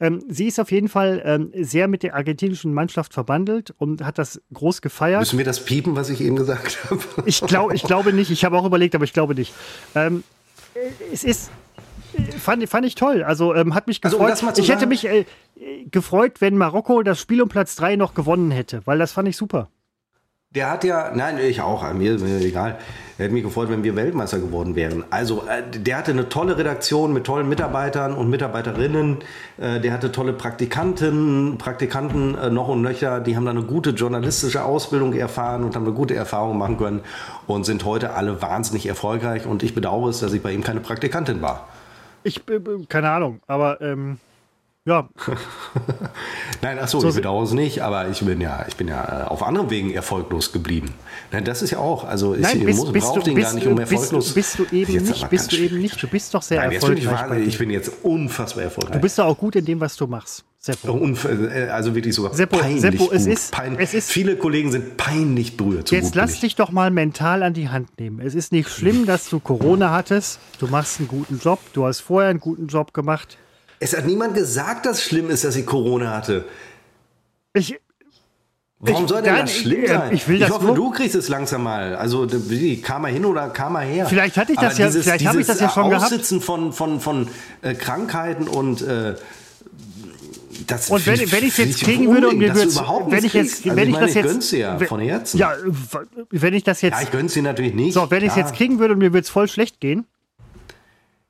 Ähm, sie ist auf jeden Fall ähm, sehr mit der argentinischen Mannschaft verbandelt und hat das groß gefeiert. Müssen wir das piepen, was ich eben gesagt habe? Ich, glaub, ich glaube nicht, ich habe auch überlegt, aber ich glaube nicht. Ähm, äh, es ist, fand, fand ich toll, also ähm, hat mich Also, um gefreut. mal zu ich hätte mich äh, gefreut, wenn Marokko das Spiel um Platz 3 noch gewonnen hätte, weil das fand ich super. Der hat ja, nein, ich auch, mir, mir egal. Er hätte mich gefreut, wenn wir Weltmeister geworden wären. Also, äh, der hatte eine tolle Redaktion mit tollen Mitarbeitern und Mitarbeiterinnen. Äh, Der hatte tolle Praktikanten, Praktikanten äh, noch und nöcher. Die haben da eine gute journalistische Ausbildung erfahren und haben eine gute Erfahrung machen können und sind heute alle wahnsinnig erfolgreich. Und ich bedauere es, dass ich bei ihm keine Praktikantin war. Ich, äh, keine Ahnung, aber ähm, ja, [laughs] Nein, ach so, So ich bedauere es nicht, aber ich bin ja, ich bin ja äh, auf anderen Wegen erfolglos geblieben. Nein, das ist ja auch, also ich Nein, bist, muss, bist, brauche du, den bist, gar nicht um bist, erfolglos. bist du eben Jetzt nicht, bist du eben nicht, du bist doch sehr Nein, jetzt bin ich, erfolgreich. ich bin jetzt unfassbar erfolgreich. Du bist doch auch gut in dem, was du machst, Seppo. Unf- äh, also wirklich sogar Seppo, peinlich Seppo, es ist- es ist- Viele Kollegen sind peinlich berührt. So Jetzt lass ich. dich doch mal mental an die Hand nehmen. Es ist nicht schlimm, dass du Corona hattest. Du machst einen guten Job. Du hast vorher einen guten Job gemacht. Es hat niemand gesagt, dass es schlimm ist, dass ich Corona hatte. Ich, Warum Ich- soll denn das ich- schlimm äh, sein? ich will das hoffe, du kriegst es langsam mal. Also wie, kam er hin oder kam er her? Vielleicht hatte ich das Aber ja- vielleicht habe ich das ja schon gehabt. Aussitzen von, von, von äh, Krankheiten und äh, das und wenn, wenn ich es jetzt kriegen würde und mir würde überhaupt wenn ich jetzt, kriegst. Also wenn ich ich meine, das jetzt, ich ja wenn- von Herzen. Ja, wenn ich das Ja, jetzt, ich gönn's dir natürlich nicht. so, wenn ich es jetzt kriegen würde und mir würde es voll schlecht gehen,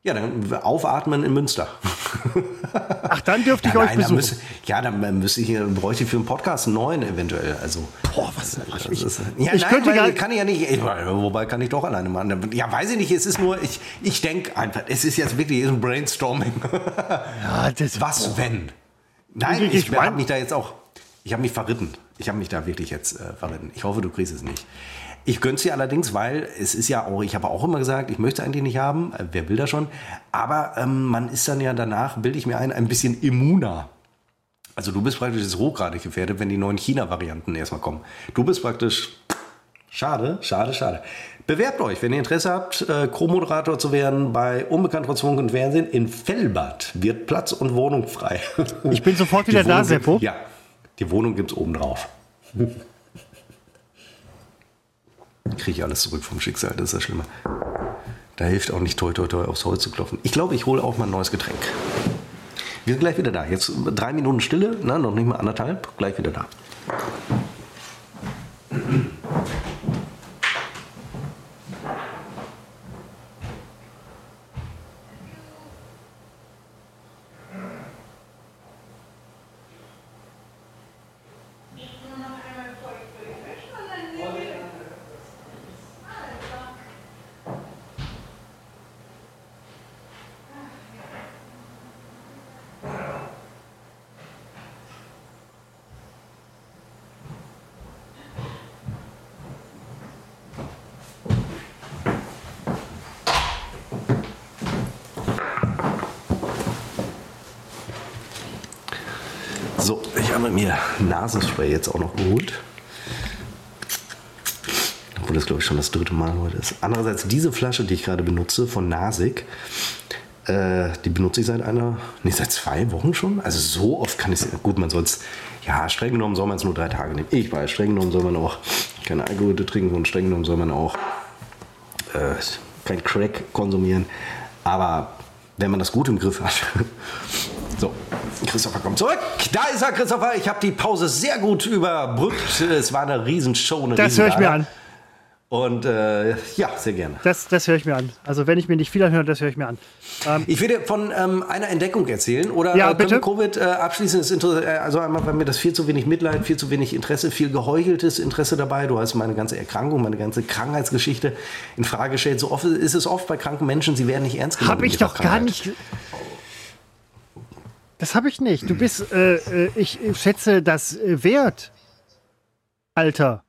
Ja, dann aufatmen in Münster. ach, dann dürfte ich Ja, euch nein, dann besuchen. müsste, ja, dann müsste ich, bräuchte ich für einen Podcast einen neuen eventuell. Also, Boah, was, das ist, ja, ich nein, könnte weil gar- kann ich ja nicht. Ich, wobei kann ich doch alleine machen. Ja, weiß ich nicht. Es ist nur, ich, ich denke einfach, es ist jetzt wirklich ein Brainstorming. ja, das, Was wenn? Nein, Ich- ich, habe mich da jetzt auch, ich habe mich verritten. Ich habe mich da wirklich jetzt äh, verritten. Ich hoffe, du kriegst es nicht. Ich gönn's dir allerdings, weil es ist ja auch, ich habe auch immer gesagt, ich möchte eigentlich nicht haben. Äh, wer will das schon? Aber ähm, man ist dann ja danach, bilde ich mir ein, ein bisschen immuner. Also du bist praktisch jetzt hochgradig gefährdet, wenn die neuen China-Varianten erstmal kommen. Du bist praktisch Schade, schade, schade. Bewerbt euch, wenn ihr Interesse habt, äh, Co-Moderator zu werden bei Unbekannt trotz Funk und Fernsehen. In Fellbad wird Platz und Wohnung frei. [laughs] Ich bin sofort wieder da, Seppo. Ja, die Wohnung gibt es oben drauf. [laughs] Kriege ich alles zurück vom Schicksal, das ist das Schlimme. Da hilft auch nicht toi toi toi aufs Holz zu klopfen. Ich glaube, ich hole auch mal ein neues Getränk. Wir sind gleich wieder da. Jetzt drei Minuten Stille, ne, noch nicht mal anderthalb, gleich wieder da. So, ich habe mir Nasenspray jetzt auch noch geholt. Obwohl das, glaube ich, schon das dritte Mal heute ist. Andererseits, diese Flasche, die ich gerade benutze, von Nasik, äh, die benutze ich seit einer, nee, seit zwei Wochen schon. Also so oft kann ich es, gut, man soll es, ja, streng genommen soll man es nur drei Tage nehmen. Ich weiß, streng genommen soll man auch keine Alkohol trinken und streng genommen soll man auch äh, kein Crack konsumieren. Aber wenn man das gut im Griff hat. [laughs] Christopher kommt zurück. Da ist er, Christopher. Ich habe die Pause sehr gut überbrückt. Es war eine Riesenshow. Eine Das höre ich mir an. Und äh, ja, sehr gerne. Das, das höre ich mir an. Also wenn ich mir nicht viel anhöre, das höre ich mir an. Ähm, ich will dir von ähm, einer Entdeckung erzählen. Oder ja, äh, bitte? wir Covid äh, abschließen? Ist äh, also einmal bei mir das viel zu wenig Mitleid, viel zu wenig Interesse, viel geheucheltes Interesse dabei. Du hast meine ganze Erkrankung, meine ganze Krankheitsgeschichte in Frage gestellt. So oft ist es oft bei kranken Menschen, sie werden nicht ernst genommen. Habe ich doch gar nicht. Das habe ich nicht. Du bist, äh, äh ich schätze das äh, Wert. Alter.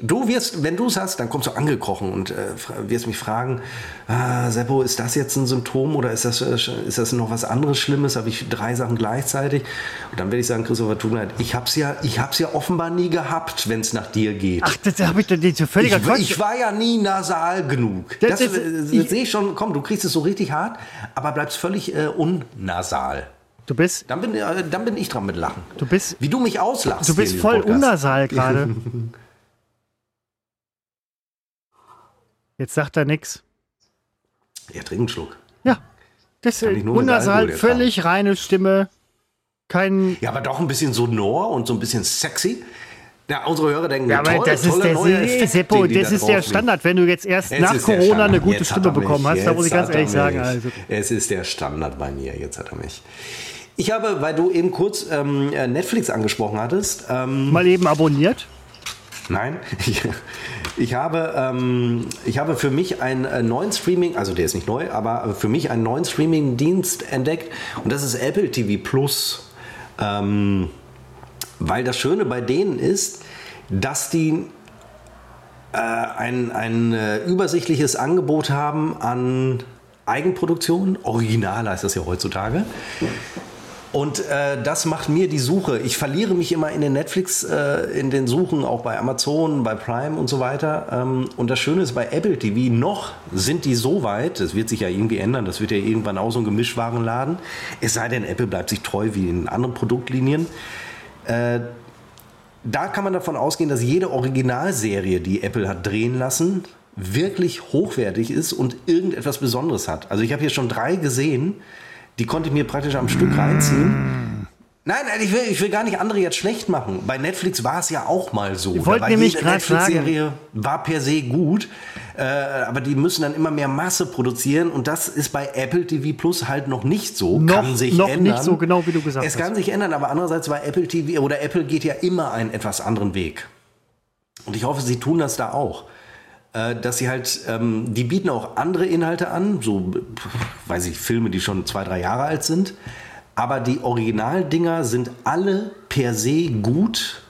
Du wirst, wenn du es hast, dann kommst du angekrochen und äh, wirst mich fragen, ah, Seppo, ist das jetzt ein Symptom oder ist das, äh, ist das noch was anderes Schlimmes? Habe ich drei Sachen gleichzeitig? Und dann werde ich sagen, Christopher, leid, ich habe es ja, ja offenbar nie gehabt, wenn es nach dir geht. Ach, das habe ich dir völliger ich, Quatsch. Ich war ja nie nasal genug. Das, das, das, das sehe ich schon, komm, du kriegst es so richtig hart, aber bleibst völlig äh, unnasal. Du bist. Dann bin, äh, dann bin ich dran mit Lachen. Du bist. Wie du mich auslachst. Du bist voll unnasal [laughs] gerade. Jetzt sagt er nichts. Ja, trink einen Schluck. Ja. Das ist unnasal, völlig reine Stimme. Kein. Ja, aber doch ein bisschen sonor und so ein bisschen sexy. Ja, unsere Hörer denken, ja, aber toll, das ist der, neue Seppo, das ist der Standard, wenn du jetzt erst jetzt nach Corona eine gute jetzt Stimme bekommen hast, da muss ich ganz ehrlich sagen. Also. Es ist der Standard bei mir, jetzt hat er mich. Ich habe, weil du eben kurz ähm, Netflix angesprochen hattest. Ähm, Mal eben abonniert. Nein, [laughs] ich, ich, habe, ähm, ich habe für mich einen äh, neuen Streaming, also der ist nicht neu, aber für mich einen neuen Streaming-Dienst entdeckt und das ist Apple TV Plus. Ähm, weil das Schöne bei denen ist, dass die äh, ein, ein äh, übersichtliches Angebot haben an Eigenproduktionen. Original heißt das ja heutzutage. Und äh, das macht mir die Suche. Ich verliere mich immer in den Netflix, äh, in den Suchen, auch bei Amazon, bei Prime und so weiter. Ähm, und das Schöne ist bei Apple TV, noch sind die so weit, das wird sich ja irgendwie ändern, das wird ja irgendwann auch so ein Gemischwarenladen. Es sei denn, Apple bleibt sich treu wie in anderen Produktlinien. Äh, da kann man davon ausgehen, dass jede Originalserie, die Apple hat drehen lassen, wirklich hochwertig ist und irgendetwas Besonderes hat. Also ich habe hier schon drei gesehen die konnte ich mir praktisch am Stück reinziehen. Nein, nein, ich will, ich will gar nicht andere jetzt schlecht machen. Bei Netflix war es ja auch mal so. Ich wollte nämlich gerade Netflix-Serie war per se gut, äh, aber die müssen dann immer mehr Masse produzieren und das ist bei Apple TV Plus halt noch nicht so. Noch, kann sich noch ändern. nicht so genau, wie du gesagt es hast. Es kann sich ändern, aber andererseits war Apple TV oder Apple geht ja immer einen etwas anderen Weg. Und ich hoffe, sie tun das da auch. Äh, dass sie halt, ähm, die bieten auch andere Inhalte an, so, weiß ich, Filme, die schon zwei, drei Jahre alt sind. Aber die Originaldinger sind alle per se gut.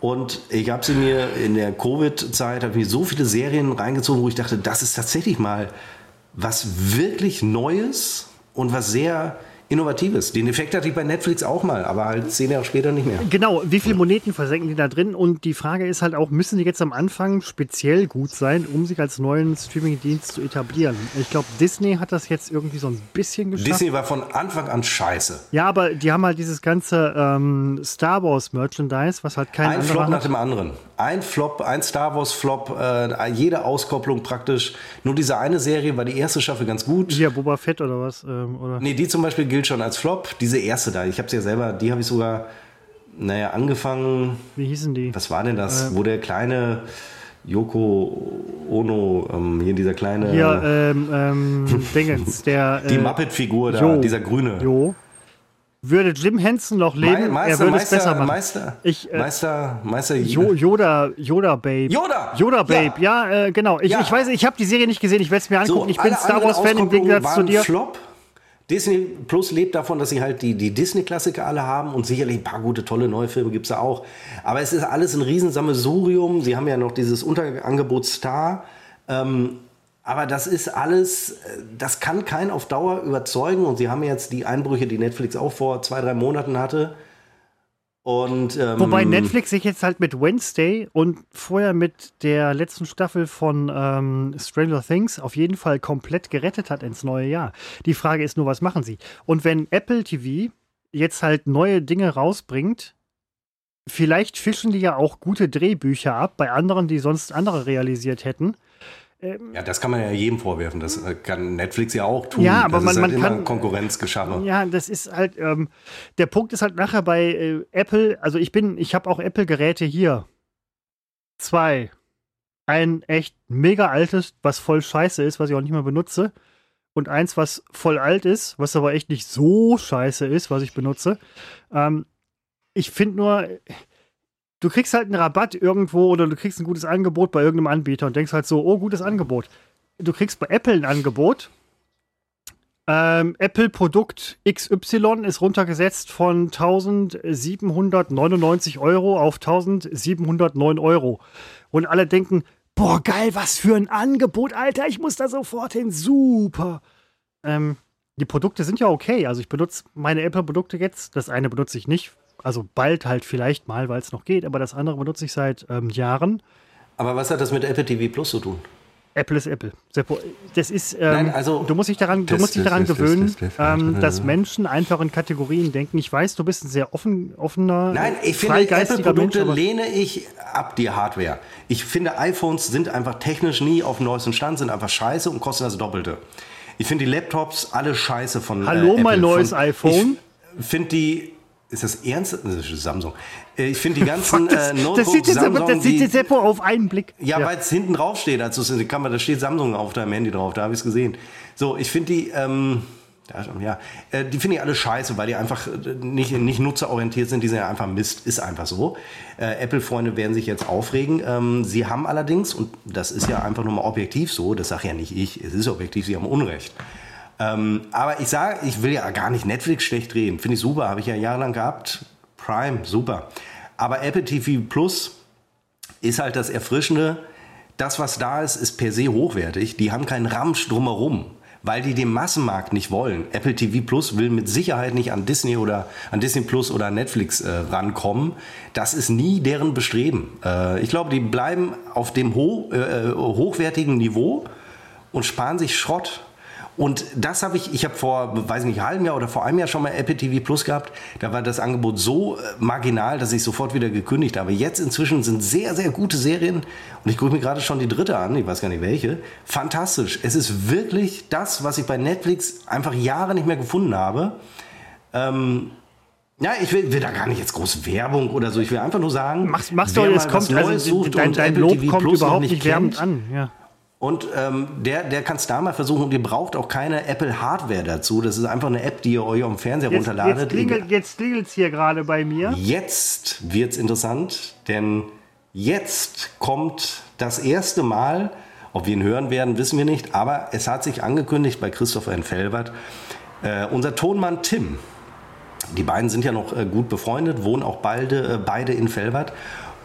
Und ich habe sie mir in der Covid-Zeit, habe mir so viele Serien reingezogen, wo ich dachte, das ist tatsächlich mal was wirklich Neues und was sehr Innovatives. Den Effekt hatte ich bei Netflix auch mal, aber halt zehn Jahre später nicht mehr. Genau, wie viele Moneten versenken die da drin? Und die Frage ist halt auch, müssen die jetzt am Anfang speziell gut sein, um sich als neuen Streaming-Dienst zu etablieren? Ich glaube, Disney hat das jetzt irgendwie so ein bisschen geschafft. Disney war von Anfang an scheiße. Ja, aber die haben halt dieses ganze ähm, Star Wars Merchandise, was halt kein Ein Flop nach dem anderen. Ein Flop, ein Star Wars Flop, äh, jede Auskopplung praktisch. Nur diese eine Serie war die erste Staffel ganz gut. Ja, Boba Fett oder was? Ähm, oder? Nee, die zum Beispiel gilt schon als Flop. Diese erste da, ich habe sie ja selber, die habe ich sogar, naja, angefangen. Wie hießen die? Was war denn das? Äh, Wo der kleine Yoko Ono, ähm, hier dieser kleine. Hier, ähm, ähm, [laughs] Dingens, der. die äh, Muppet-Figur da, jo, dieser grüne. Jo. Würde Jim Henson noch leben, Meister, er würde Meister, es besser machen. Meister, ich, äh, Meister, Meister jo, Yoda, Yoda Babe. Yoda! Yoda Babe, ja, ja äh, genau. Ich, ja. ich weiß, ich habe die Serie nicht gesehen, ich werde es mir angucken. So, ich bin Star Wars-Fan im Gegensatz zu dir. Flop. Disney Plus lebt davon, dass sie halt die, die Disney-Klassiker alle haben und sicherlich ein paar gute, tolle neue Filme gibt es da auch. Aber es ist alles ein Riesensammelsurium. Sie haben ja noch dieses Unterangebot Star. Ähm, aber das ist alles, äh, das kann keinen auf Dauer überzeugen. Und sie haben jetzt die Einbrüche, die Netflix auch vor zwei, drei Monaten hatte. Und, ähm, Wobei Netflix sich jetzt halt mit Wednesday und vorher mit der letzten Staffel von ähm, Stranger Things auf jeden Fall komplett gerettet hat ins neue Jahr. Die Frage ist nur, was machen sie? Und wenn Apple TV jetzt halt neue Dinge rausbringt, vielleicht fischen die ja auch gute Drehbücher ab bei anderen, die sonst andere realisiert hätten. Ähm, ja, das kann man ja jedem vorwerfen. Das äh, kann Netflix ja auch tun. Ja, aber das man, ist halt man kann Konkurrenz geschaffen. Ja, das ist halt. Ähm, der Punkt ist halt nachher bei äh, Apple. Also ich bin, ich habe auch Apple-Geräte hier. Zwei. ein echt mega altes, was voll scheiße ist, was ich auch nicht mehr benutze. Und eins, was voll alt ist, was aber echt nicht so scheiße ist, was ich benutze. Ähm, ich finde nur, du kriegst halt einen Rabatt irgendwo oder du kriegst ein gutes Angebot bei irgendeinem Anbieter und denkst halt so, oh, gutes Angebot. Du kriegst bei Apple ein Angebot. Ähm, Apple-Produkt XY ist runtergesetzt von 1799 Euro auf 1709 Euro. Und alle denken, boah, geil, was für ein Angebot, Alter, ich muss da sofort hin, super. Ähm, die Produkte sind ja okay. Also ich benutze meine Apple-Produkte jetzt. Das eine benutze ich nicht. Also bald halt vielleicht mal, weil es noch geht. Aber das andere benutze ich seit ähm, Jahren. Aber was hat das mit Apple TV Plus zu tun? Apple ist Apple. Das ist, ähm, Nein, also, du musst dich daran, du musst dich daran gewöhnen, ähm, dass Menschen einfach in Kategorien denken. Ich weiß, du bist ein sehr offen, offener, Nein, ich finde, Apple-Produkte lehne ich ab, die Hardware. Ich finde, iPhones sind einfach technisch nie auf dem neuesten Stand, sind einfach scheiße und kosten das Doppelte. Ich finde die Laptops alle scheiße von Hallo, äh, Apple. mein neues von, iPhone. Ich finde die ist das ernst? Das ist Samsung. Äh, ich finde die [laughs] ganzen das, äh, Notebooks das sieht jetzt, Samsung, das sieht jetzt die, auf einen Blick. Ja, ja. weil es hinten drauf steht. Also kann man, da steht Samsung auf deinem Handy drauf. Da habe ich es gesehen. So, ich finde die, ähm, ja, äh, die finde ich alle scheiße, weil die einfach nicht, nicht nutzerorientiert sind. Die sind ja einfach Mist. Ist einfach so. Äh, Apple-Freunde werden sich jetzt aufregen. Ähm, sie haben allerdings, und das ist ja einfach nur mal objektiv so, das sage ja nicht ich, es ist objektiv, sie haben Unrecht. Ähm, aber ich sage, ich will ja gar nicht Netflix schlecht reden. Finde ich super, habe ich ja jahrelang gehabt. Prime, super. Aber Apple TV Plus ist halt das Erfrischende. Das, was da ist, ist per se hochwertig. Die haben keinen Ramsch drumherum, weil die den Massenmarkt nicht wollen. Apple TV Plus will mit Sicherheit nicht an Disney oder an Disney Plus oder Netflix äh, rankommen. Das ist nie deren Bestreben. Äh, ich glaube, die bleiben auf dem ho äh, hochwertigen Niveau und sparen sich Schrott. Und das habe ich, ich habe vor, weiß nicht, halben Jahr oder vor einem Jahr schon mal Apple TV Plus gehabt. Da war das Angebot so äh, marginal, dass ich sofort wieder gekündigt habe. Jetzt inzwischen sind sehr, sehr gute Serien. Und ich gucke mir gerade schon die dritte an, ich weiß gar nicht welche. Fantastisch. Es ist wirklich das, was ich bei Netflix einfach Jahre nicht mehr gefunden habe. Ähm, ja, ich will, will, da gar nicht jetzt groß Werbung oder so. Ich will einfach nur sagen, machst, machst du jetzt kommt, also, dein, dein Lob kommt Plus überhaupt nicht werbend an. Ja. Und ähm, der, der kann es da mal versuchen und ihr braucht auch keine Apple Hardware dazu. Das ist einfach eine App, die ihr euch dem Fernseher jetzt, runterladet. Jetzt klingelt es hier gerade bei mir. Jetzt wird es interessant, denn jetzt kommt das erste Mal, ob wir ihn hören werden, wissen wir nicht, aber es hat sich angekündigt bei Christopher in Felbert, äh, unser Tonmann Tim. Die beiden sind ja noch äh, gut befreundet, wohnen auch beide, äh, beide in Felbert.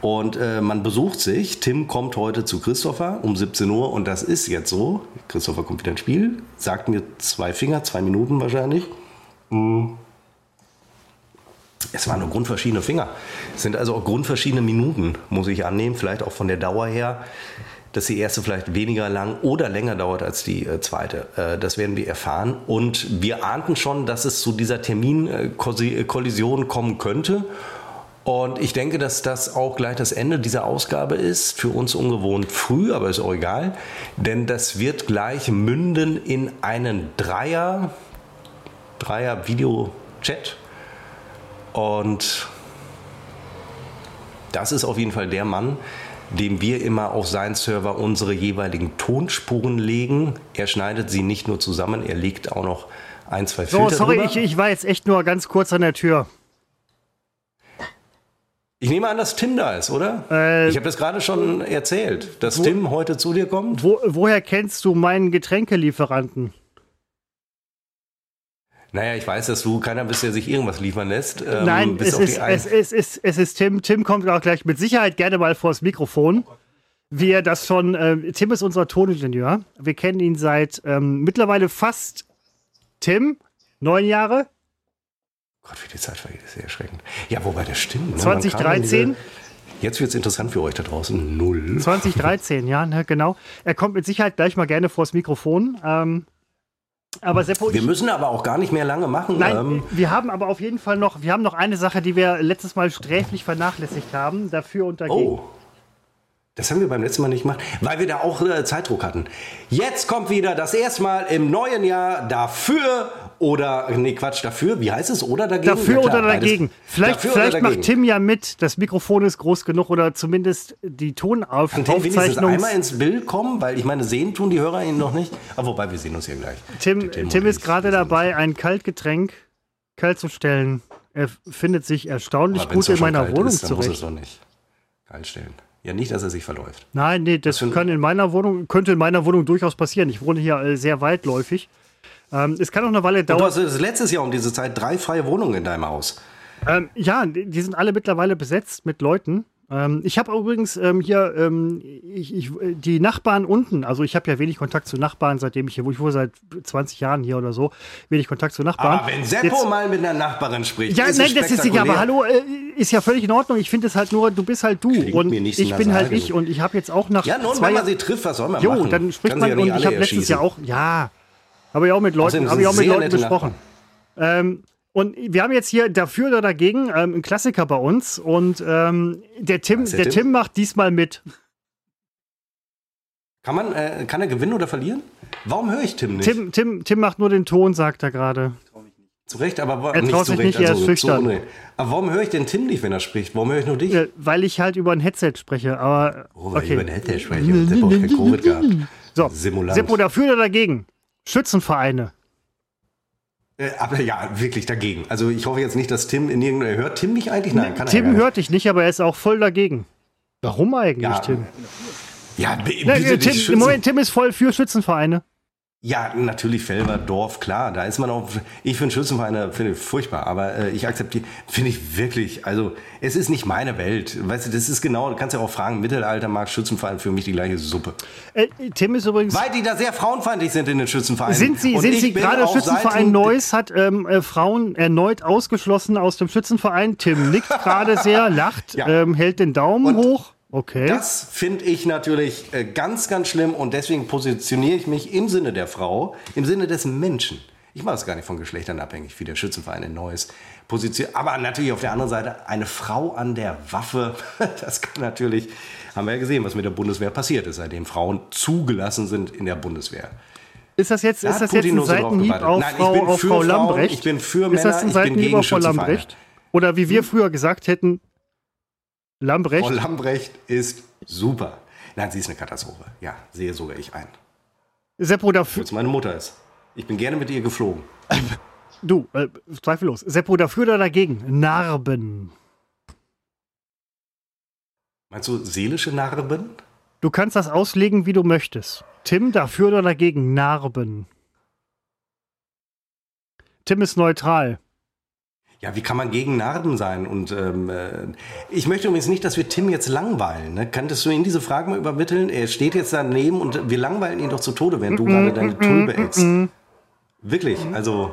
Und äh, man besucht sich. Tim kommt heute zu Christopher um 17 Uhr und das ist jetzt so. Christopher kommt wieder ins Spiel, sagt mir zwei Finger, zwei Minuten wahrscheinlich. Mhm. Es waren nur grundverschiedene Finger. Es sind also auch grundverschiedene Minuten, muss ich annehmen. Vielleicht auch von der Dauer her, dass die erste vielleicht weniger lang oder länger dauert als die äh, zweite. Äh, das werden wir erfahren. Und wir ahnten schon, dass es zu dieser Terminkollision kommen könnte. Und ich denke, dass das auch gleich das Ende dieser Ausgabe ist. Für uns ungewohnt früh, aber ist auch egal. Denn das wird gleich münden in einen Dreier, Dreier Video-Chat. Und das ist auf jeden Fall der Mann, dem wir immer auf seinen Server unsere jeweiligen Tonspuren legen. Er schneidet sie nicht nur zusammen, er legt auch noch ein, zwei Filter So, sorry, ich, ich war jetzt echt nur ganz kurz an der Tür. Ich nehme an, dass Tim da ist, oder? Äh, ich habe das gerade schon erzählt, dass wo, Tim heute zu dir kommt. Wo, woher kennst du meinen Getränkelieferanten? Naja, ich weiß, dass du keiner bist, der sich irgendwas liefern lässt. Ähm, Nein, es ist, es, ist, es, ist, es ist Tim. Tim kommt auch gleich mit Sicherheit gerne mal vors Mikrofon. Wie er das schon, äh, Tim ist unser Toningenieur. Wir kennen ihn seit ähm, mittlerweile fast, Tim, neun Jahre, Gott, wie die Zeit vergeht, ist sehr erschreckend. Ja, wobei das stimmt. Ne? 2013. Jetzt wird es interessant für euch da draußen. Null. 2013, ja, ne, genau. Er kommt mit Sicherheit gleich mal gerne vors Mikrofon. Ähm, aber Seppo, wir müssen aber auch gar nicht mehr lange machen. Nein, ähm, wir haben aber auf jeden Fall noch, wir haben noch eine Sache, die wir letztes Mal sträflich vernachlässigt haben. Dafür und dagegen. Oh. Das haben wir beim letzten Mal nicht gemacht, weil wir da auch äh, Zeitdruck hatten. Jetzt kommt wieder das erste Mal im neuen Jahr dafür Oder, nee, Quatsch, dafür, wie heißt es? Oder dagegen? Dafür Ja, klar, oder beides. dagegen. Vielleicht, Dafür vielleicht macht dagegen. Tim ja mit. Das Mikrofon ist groß genug oder zumindest die Kann Tim wenigstens Tonaufzeichnung. einmal ins Bild kommen, weil ich meine, sehen tun die Hörer ihn noch nicht. Aber wobei, wir sehen uns ja gleich. Tim, Tim und ist gerade dabei, ein Kaltgetränk kalt zu stellen. Er findet sich erstaunlich gut in meiner Wohnung ist, dann muss es zurecht. doch nicht kalt stellen. Ja, nicht, dass er sich verläuft. Nein, nee, das ein- kann in meiner Wohnung, könnte in meiner Wohnung durchaus passieren. Ich wohne hier äh, sehr weitläufig. Ähm, es kann auch eine Weile Du dauern. hast das letztes Jahr um diese Zeit drei freie Wohnungen in deinem Haus. Ähm, ja, die sind alle mittlerweile besetzt mit Leuten. Ähm, ich habe übrigens ähm, hier ähm, ich, ich, die Nachbarn unten, also ich habe ja wenig Kontakt zu Nachbarn, seitdem ich hier, wo ich wohne seit 20 Jahren hier oder so, wenig Kontakt zu Nachbarn. Aber wenn Seppo Jetzt- mal mit einer Nachbarin spricht, ja, ist nein, das ist egal, aber hallo, äh, ist ja völlig in Ordnung. Ich finde es halt nur, du bist halt du Klingt und mir nicht so ich bin halt ich und ich habe jetzt auch nach Ja, nun, zwei wenn man sie trifft, was soll man Jo, machen? dann spricht Kann man ja und ich habe letztes. Jahr auch, ja, habe ich auch mit Leuten, habe ich auch mit Leuten besprochen. Ähm, und wir haben jetzt hier dafür oder dagegen ähm, einen Klassiker bei uns und ähm, der Tim, ist der, der Tim? Tim? macht diesmal mit. Kann, man, äh, kann er gewinnen oder verlieren? Warum höre ich Tim nicht? Tim, Tim, Tim macht nur den Ton, sagt er gerade. Zu Recht, aber Er nicht traut zu sich Recht, nicht, er also ist zu schüchtern. Unrecht. Aber warum höre ich denn Tim nicht, wenn er spricht? Warum höre ich nur dich? Äh, weil ich halt über ein Headset spreche, aber Oh, weil ich über okay. Headset spreche Seppo hat kein Covid gehabt. So, Simulant. Seppo dafür oder dagegen? Schützenvereine. Äh, aber ja, wirklich dagegen. Also ich hoffe jetzt nicht, dass Tim in irgendeiner... Hört Tim mich eigentlich? Nein, kann er Tim nicht. hört dich nicht, aber er ist auch voll dagegen. Warum eigentlich, Ja, Tim? Ja, b- Na, bitte äh, Tim, im Moment, Tim ist voll für Schützenvereine. Ja, natürlich Felber, Dorf, klar. Da ist man auch. Ich finde Schützenvereine finde ich furchtbar, aber äh, ich akzeptiere, finde ich wirklich. Also es ist nicht meine Welt. Weißt du, das ist genau. Du kannst ja auch fragen. Mittelalter mag Schützenverein für mich die gleiche Suppe, Äh, Tim ist übrigens. weil die da sehr frauenfeindlich sind in den Schützenvereinen. Sind Sie, Und sind Sie gerade Schützenverein Neuss hat ähm, äh, Frauen erneut ausgeschlossen aus dem Schützenverein? Tim nickt gerade sehr, lacht, Ja. ähm, hält den Daumen Und hoch. Okay. Das finde ich natürlich äh, ganz, ganz schlimm und deswegen positioniere ich mich im Sinne der Frau, im Sinne des Menschen. Ich mache es gar nicht von Geschlechtern abhängig, wie der Schützenverein in Neues positioniert. Aber natürlich auf der anderen Seite eine Frau an der Waffe. [laughs] Das kann natürlich, haben wir ja gesehen, was mit der Bundeswehr passiert ist, seitdem Frauen zugelassen sind in der Bundeswehr. ist das jetzt, Da ist das jetzt ein Seitenhieb auf Nein, ich Frau, bin auf für Frau Frauen, Lambrecht? ich bin für Ist das Männer, ein ich bin Seitenhieb gegen auf Frau. Lambrecht? Oder wie wir früher gesagt hätten, Lambrecht? Frau Lambrecht ist super. Nein, sie ist eine Katastrophe. Ja, sehe sogar ich ein. Seppo dafür, Obwohl meine Mutter ist. Ich bin gerne mit ihr geflogen. [laughs] du, äh, zweifellos. Seppo dafür oder dagegen? Narben. Meinst du seelische Narben? Du kannst das auslegen, wie du möchtest. Tim dafür oder dagegen? Narben. Tim ist neutral. Ja, wie kann man gegen Narben sein? Und ähm, äh, ich möchte übrigens nicht, dass wir Tim jetzt langweilen. Ne? Könntest du ihn diese Frage mal übermitteln? Er steht jetzt daneben und wir langweilen ihn doch zu Tode, während du gerade deine Tulpe äckst. Wirklich, also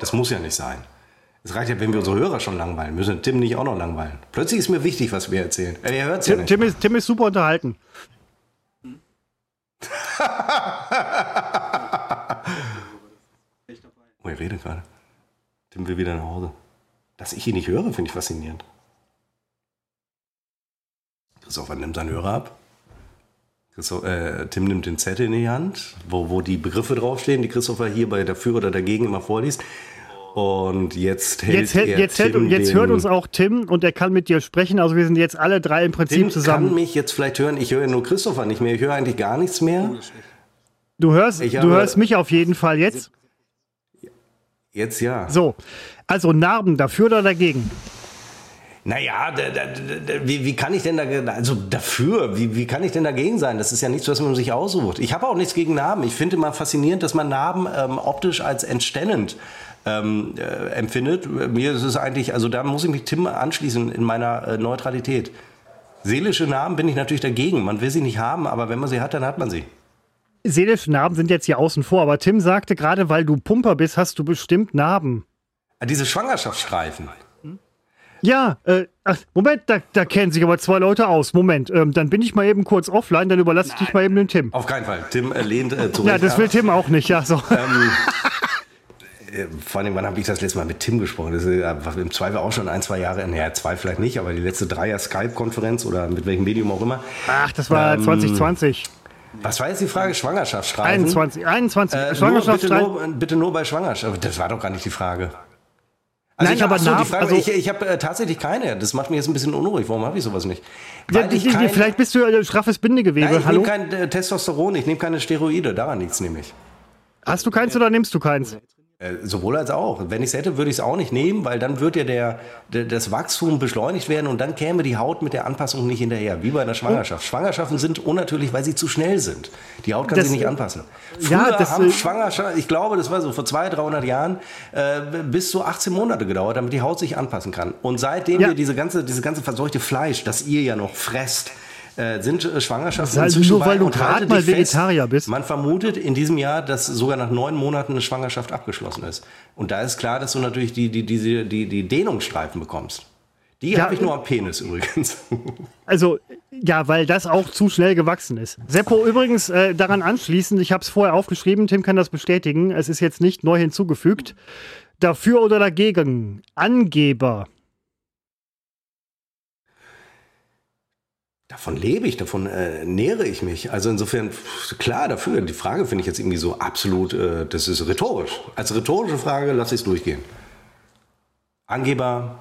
das muss ja nicht sein. Es reicht ja, wenn wir unsere Hörer schon langweilen. Müssen Tim nicht auch noch langweilen. Plötzlich ist mir wichtig, was wir erzählen. Äh, Er hört ja Tim, nicht. Tim, ist, Tim ist super unterhalten. [laughs] Oh, er redet gerade. Tim will wieder nach Hause. Dass ich ihn nicht höre, finde ich faszinierend. Christopher nimmt seinen Hörer ab. Christoph, äh, Tim nimmt den Zettel in die Hand, wo, wo die Begriffe draufstehen, die Christopher hier bei dafür oder dagegen immer vorliest. Und jetzt hält Jetzt, hält, jetzt, hält, jetzt hört uns auch Tim und er kann mit dir sprechen. Also wir sind jetzt alle drei im Prinzip Tim kann zusammen. mich jetzt vielleicht hören. Ich höre nur Christopher nicht mehr. Ich höre eigentlich gar nichts mehr. Du hörst, Ich du hörst mich auf jeden Fall jetzt. Jetzt ja. So, also Narben dafür oder dagegen? Naja, da, da, da, wie, wie kann ich denn da, also dafür, wie, wie kann ich denn dagegen sein? Das ist ja nichts, was man sich aussucht. Ich habe auch nichts gegen Narben. Ich finde immer faszinierend, dass man Narben ähm, optisch als entstellend ähm, äh, empfindet. Mir ist es eigentlich, also da muss ich mich Tim anschließen in meiner äh, Neutralität. Seelische Narben bin ich natürlich dagegen. Man will sie nicht haben, aber wenn man sie hat, dann hat man sie. Seelische Narben sind jetzt hier außen vor, aber Tim sagte gerade, weil du Pumper bist, hast du bestimmt Narben. Ah, Diese Schwangerschaftsstreifen. Ja, äh, ach, Moment, da, da kennen sich aber zwei Leute aus. Moment, ähm, dann bin ich mal eben kurz offline, dann überlasse ich dich mal eben den Tim. Auf keinen Fall. Tim äh, lehnt äh, zurück. Ja, das will Tim auch nicht, ja, so. [laughs] Äh, vor allem, wann habe ich das letzte Mal mit Tim gesprochen? Das ist äh, im Zweifel auch schon ein, zwei Jahre, naja, zwei vielleicht nicht, aber die letzte Dreier Skype-Konferenz oder mit welchem Medium auch immer. Ach, das war Ähm, 2020. Was war jetzt die Frage? Schwangerschaftsstreifen? 21, 21. Äh, nur, bitte, Schwangerschaftsstreifen. nur, bitte nur bei Schwangerschaft. Das war doch gar nicht die Frage. Also Nein, ich, aber ach so, nach- die Frage, also- ich, ich habe äh, tatsächlich keine. Das macht mich jetzt ein bisschen unruhig. Warum habe ich sowas nicht? Ja, ich die, kein- vielleicht bist du äh, straffes Bindegewebe. Nein, ich Hallo? nehme kein äh, Testosteron, ich nehme keine Steroide, daran nichts nehme ich. Hast du keins oder nimmst du keins? Äh, sowohl als auch. Wenn ich es hätte, würde ich es auch nicht nehmen, weil dann würde ja der, der, das Wachstum beschleunigt werden und dann käme die Haut mit der Anpassung nicht hinterher, wie bei einer Schwangerschaft. Schwangerschaften sind unnatürlich, weil sie zu schnell sind. Die Haut kann sich nicht anpassen. Ja, Früher das, haben äh, Schwangerschaften, ich glaube, das war so vor 200, 300 Jahren, äh, bis zu 18 Monate gedauert, damit die Haut sich anpassen kann. Und seitdem Ja. wir diese ganze, diese ganze verseuchte Fleisch, das ihr ja noch fresst, äh, sind äh, Schwangerschaften halt inzwischen nur, weil du gerade mal dich fest, Vegetarier bist. Man vermutet in diesem Jahr, dass sogar nach neun Monaten eine Schwangerschaft abgeschlossen ist. Und da ist klar, dass du natürlich die, die, diese, die, die Dehnungsstreifen bekommst. Die Ja, habe ich nur am Penis übrigens. [laughs] Also, ja, weil das auch zu schnell gewachsen ist. Seppo, übrigens äh, daran anschließend, ich habe es vorher aufgeschrieben, Tim kann das bestätigen, es ist jetzt nicht neu hinzugefügt. Dafür oder dagegen? Angeber. Davon lebe ich, davon äh, nähere ich mich. Also insofern, klar, dafür. Die Frage finde ich jetzt irgendwie so absolut, äh, das ist rhetorisch. Als rhetorische Frage lasse ich es durchgehen. Angeber,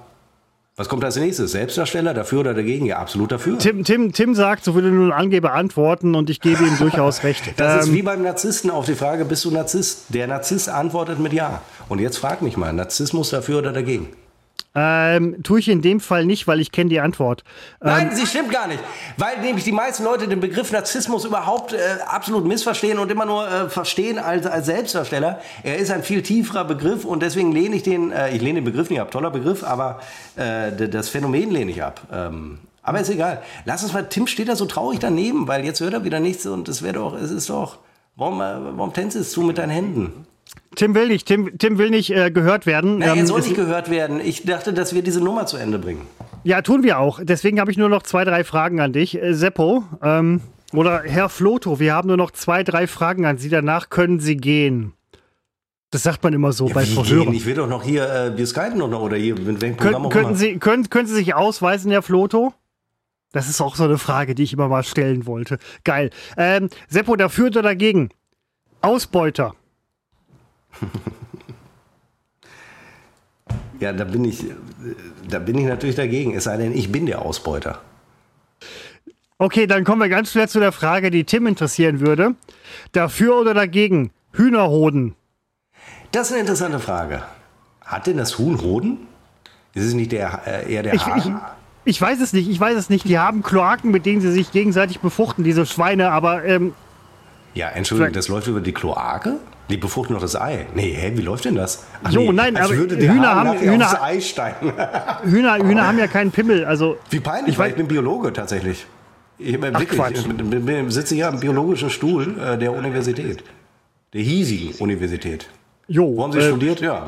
was kommt als nächstes? Selbstdarsteller, dafür oder dagegen? Ja, absolut dafür. Tim, Tim, Tim sagt, so würde nur ein Angeber antworten und ich gebe ihm [laughs] durchaus recht. Das ist Ähm, wie beim Narzissten auf die Frage, bist du Narzisst? Der Narzisst antwortet mit Ja. Und jetzt frag mich mal, Narzissmus dafür oder dagegen? Ähm, tue ich in dem Fall nicht, weil ich kenne die Antwort. Nein, sie stimmt gar nicht. Weil nämlich die meisten Leute den Begriff Narzissmus überhaupt äh, absolut missverstehen und immer nur äh, verstehen als, als Selbstdarsteller. Er ist ein viel tieferer Begriff und deswegen lehne ich den, äh, ich lehne den Begriff nicht ab, toller Begriff, aber äh, das Phänomen lehne ich ab. Ähm, aber ist egal. Lass uns mal, Tim steht da so traurig daneben, weil jetzt hört er wieder nichts und es wäre doch, es ist doch, warum, äh, warum tänzelst du mit deinen Händen? Tim will nicht, Tim, Tim will nicht äh, gehört werden. Ähm, er soll es- nicht gehört werden. Ich dachte, dass wir diese Nummer zu Ende bringen. Ja, tun wir auch. Deswegen habe ich nur noch zwei, drei Fragen an dich. Äh, Seppo ähm, oder Herr Floto, wir haben nur noch zwei, drei Fragen an Sie. Danach können Sie gehen. Das sagt man immer so bei Wie Verhören. Ich will doch noch hier, äh, wir skypen doch noch oder hier, mit welchem Programm Kön könnten. Sie, können, können Sie sich ausweisen, Herr Floto? Das ist auch so eine Frage, die ich immer mal stellen wollte. Geil. Ähm, Seppo, dafür oder dagegen? Ausbeuter. Ja, da bin ich, da bin ich natürlich dagegen. Es sei denn, ich bin der Ausbeuter. Okay, dann kommen wir ganz schnell zu der Frage, die Tim interessieren würde. Dafür oder dagegen? Hühnerhoden. Das ist eine interessante Frage. Hat denn das Huhn Hoden? Ist es nicht der, äh, eher der Ich, ich, ich weiß es nicht, ich weiß es nicht. Die haben Kloaken, mit denen sie sich gegenseitig befruchten, diese Schweine, aber ähm, Ja, Entschuldigung, das läuft über die Kloake? Die befruchten noch das Ei. Nee, hä, wie läuft denn das? Ach, Jo, nein, als aber Hühner haben- Hühner- Ei steigen. [laughs] Hühner, Hühner haben ja keinen Pimmel. Also, Wie peinlich, Ich weil ich bin Biologe tatsächlich. Ich bin Ach, wirklich, sitze hier am biologischen Stuhl äh, der Universität. Der hiesigen Universität. jo. Wo haben Sie äh, studiert? Ja,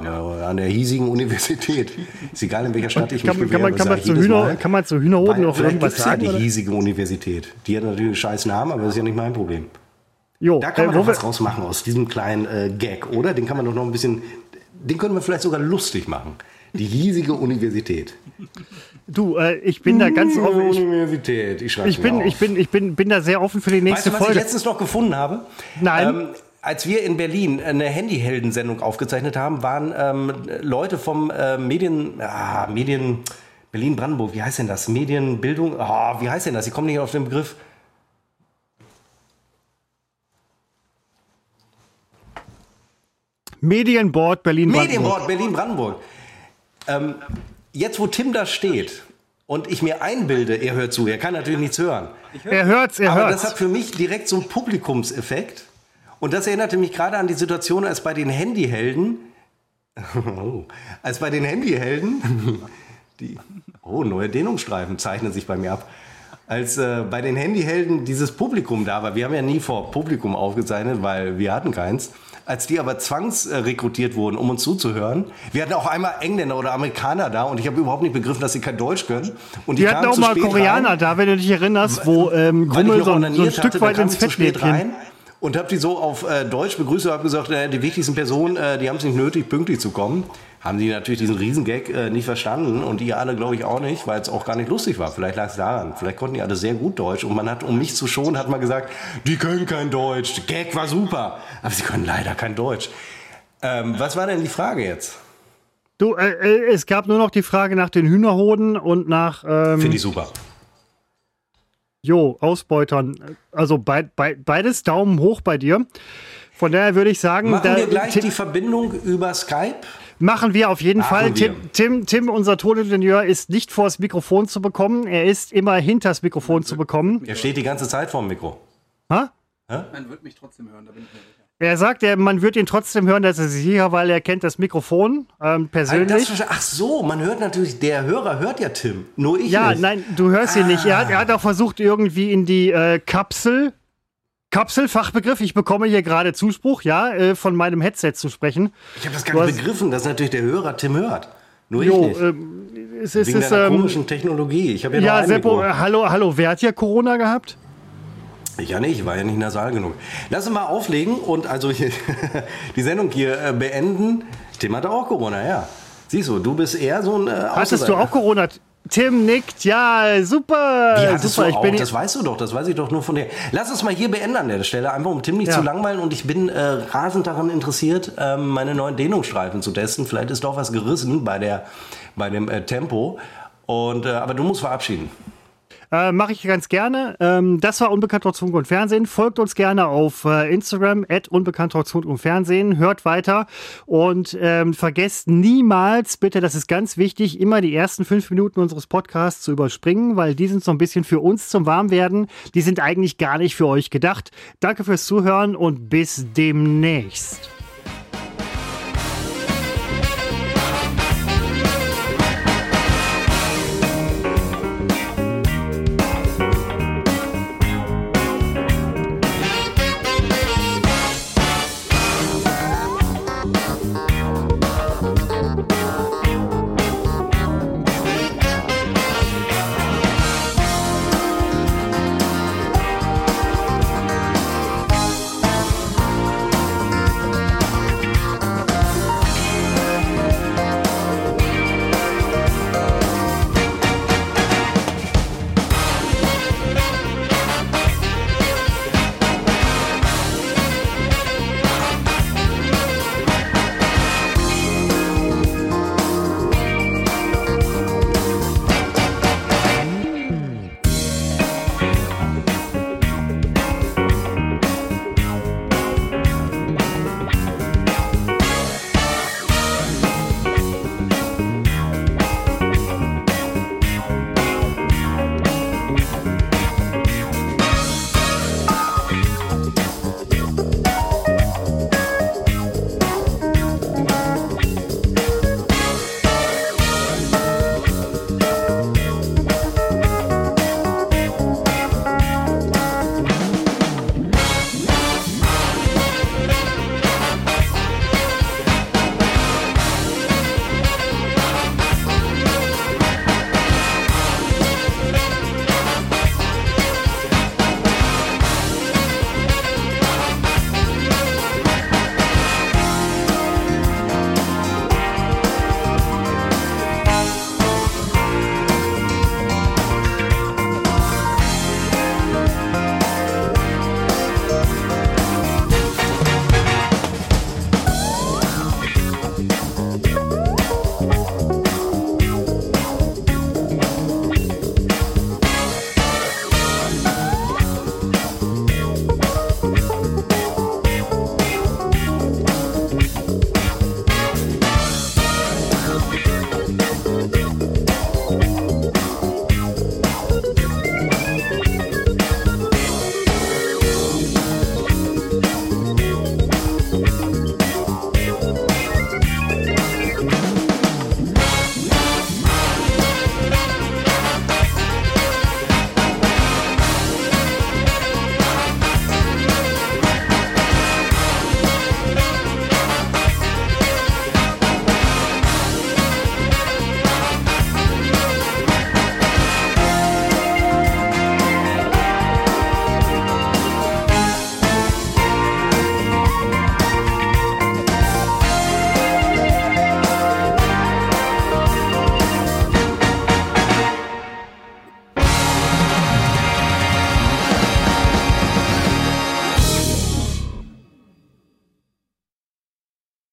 an der hiesigen Universität. [laughs] Ist egal, in welcher Stadt ich kann, mich kann, man, kann, man zu Hühner, Mal. kann man zu Hühnerhoden noch irgendwas gibt's ja sagen? die hiesige Universität. Die hat natürlich einen scheiß Namen, aber das ist ja nicht mein Problem. Jo, Da kann man äh, wo doch was wir, rausmachen aus diesem kleinen äh, Gag, oder? Den kann man doch noch ein bisschen, den können wir vielleicht sogar lustig machen. Die hiesige Universität. du, äh, ich bin da ganz offen. Ich, Universität, ich schreibe ich, bin, ich, bin, ich bin, bin da sehr offen für die Weißt nächste du, was ich Folge. letztens noch gefunden habe? Nein. Ähm, als wir in Berlin eine Handyhelden-Sendung aufgezeichnet haben, waren ähm, Leute vom äh, Medien, ah, Medien Berlin-Brandenburg, wie heißt denn das? Medienbildung, ah, wie heißt denn das? Ich komme nicht auf den Begriff. Medienboard Berlin. Medienbord Berlin-Brandenburg. Ähm, jetzt, wo Tim da steht und ich mir einbilde, er hört zu, er kann natürlich nichts hören. Er hört's, er Aber hört's. das hat für mich direkt so einen Publikumseffekt. Und das erinnerte mich gerade an die Situation, als bei den Handyhelden, [laughs] oh, als bei den Handyhelden, [laughs] die, oh, neue Dehnungsstreifen zeichnen sich bei mir ab. Als äh, bei den Handyhelden dieses Publikum da war, wir haben ja nie vor Publikum aufgezeichnet, weil wir hatten keins. Als die aber zwangsrekrutiert wurden, um uns zuzuhören, wir hatten auch einmal Engländer oder Amerikaner da und ich habe überhaupt nicht begriffen, dass sie kein Deutsch können. Und die Wir hatten auch mal Koreaner rein da, wenn du dich erinnerst, wo ähm, Grummel so, ein- so ein onaniert Stück hatte, weit ins spät Fettnäpfchen. rein und habe die so auf äh, Deutsch begrüßt und habe gesagt, äh, die wichtigsten Personen, äh, die haben es nicht nötig, pünktlich zu kommen. Haben die natürlich diesen Riesengag äh, nicht verstanden und die alle, glaube ich, auch nicht, weil es auch gar nicht lustig war. Vielleicht lag es daran. Vielleicht konnten die alle sehr gut Deutsch und man hat, um mich zu schonen, hat man gesagt, die können kein Deutsch. Der Gag war super, aber sie können leider kein Deutsch. Ähm, was war denn die Frage jetzt? Du, äh, äh, es gab nur noch die Frage nach den Hühnerhoden und nach. Ähm, Finde ich super. Jo, Ausbeutern. Also be be beides Daumen hoch bei dir. Von daher würde ich sagen, Machen wir gleich die Verbindung über Skype? Machen wir auf jeden Machen Fall. Tim, Tim, Tim, unser Toningenieur, ist nicht vors Mikrofon zu bekommen. Er ist immer hinters Mikrofon zu bekommen. Er steht die ganze Zeit vorm Mikro. Ha? Man wird mich trotzdem hören, da bin ich mir sicher. Er sagt, er, man wird ihn trotzdem hören, dass er sicher, weil er kennt das Mikrofon ähm, persönlich. Das, ach so, man hört natürlich, der Hörer hört ja Tim, nur ich Ja, nicht. nein, du hörst ihn nicht. Er hat, er hat auch versucht, irgendwie in die äh, Kapsel, Kapselfachbegriff, ich bekomme hier gerade Zuspruch, ja, äh, von meinem Headset zu sprechen. Ich habe das gar nicht begriffen, dass natürlich der Hörer Tim hört. Nur Jo, ich nicht. ähm, es ist, Wegen es, deiner ähm, komischen Technologie. Ich habe ja, ja, ein Seppo, äh, hallo, hallo, wer hat hier Corona gehabt? Ich ja nicht, ich war ja nicht nasal genug. Lass uns mal auflegen und also [laughs] die Sendung hier äh, beenden. Tim hatte auch Corona, ja. Siehst du, du bist eher so ein äh, Hattest du auch Corona? Tim nickt, ja, super. Wie hattest super, du ich auch? bin Das weißt du doch, das weiß ich doch nur von dir. Lass uns mal hier beenden an der Stelle, einfach um Tim nicht Ja. zu langweilen. Und ich bin äh, rasend daran interessiert, ähm, meine neuen Dehnungsstreifen zu testen. Vielleicht ist doch was gerissen bei, der, bei dem äh, Tempo. Und, äh, aber du musst verabschieden. Äh, Mache ich ganz gerne. Ähm, das war Unbekannt trotz und Fernsehen. Folgt uns gerne auf äh, Instagram, at Unbekannt trotz und Fernsehen. Hört weiter und ähm, vergesst niemals, bitte, das ist ganz wichtig, immer die ersten fünf Minuten unseres Podcasts zu überspringen, weil die sind so ein bisschen für uns zum Warmwerden. Die sind eigentlich gar nicht für euch gedacht. Danke fürs Zuhören und bis demnächst.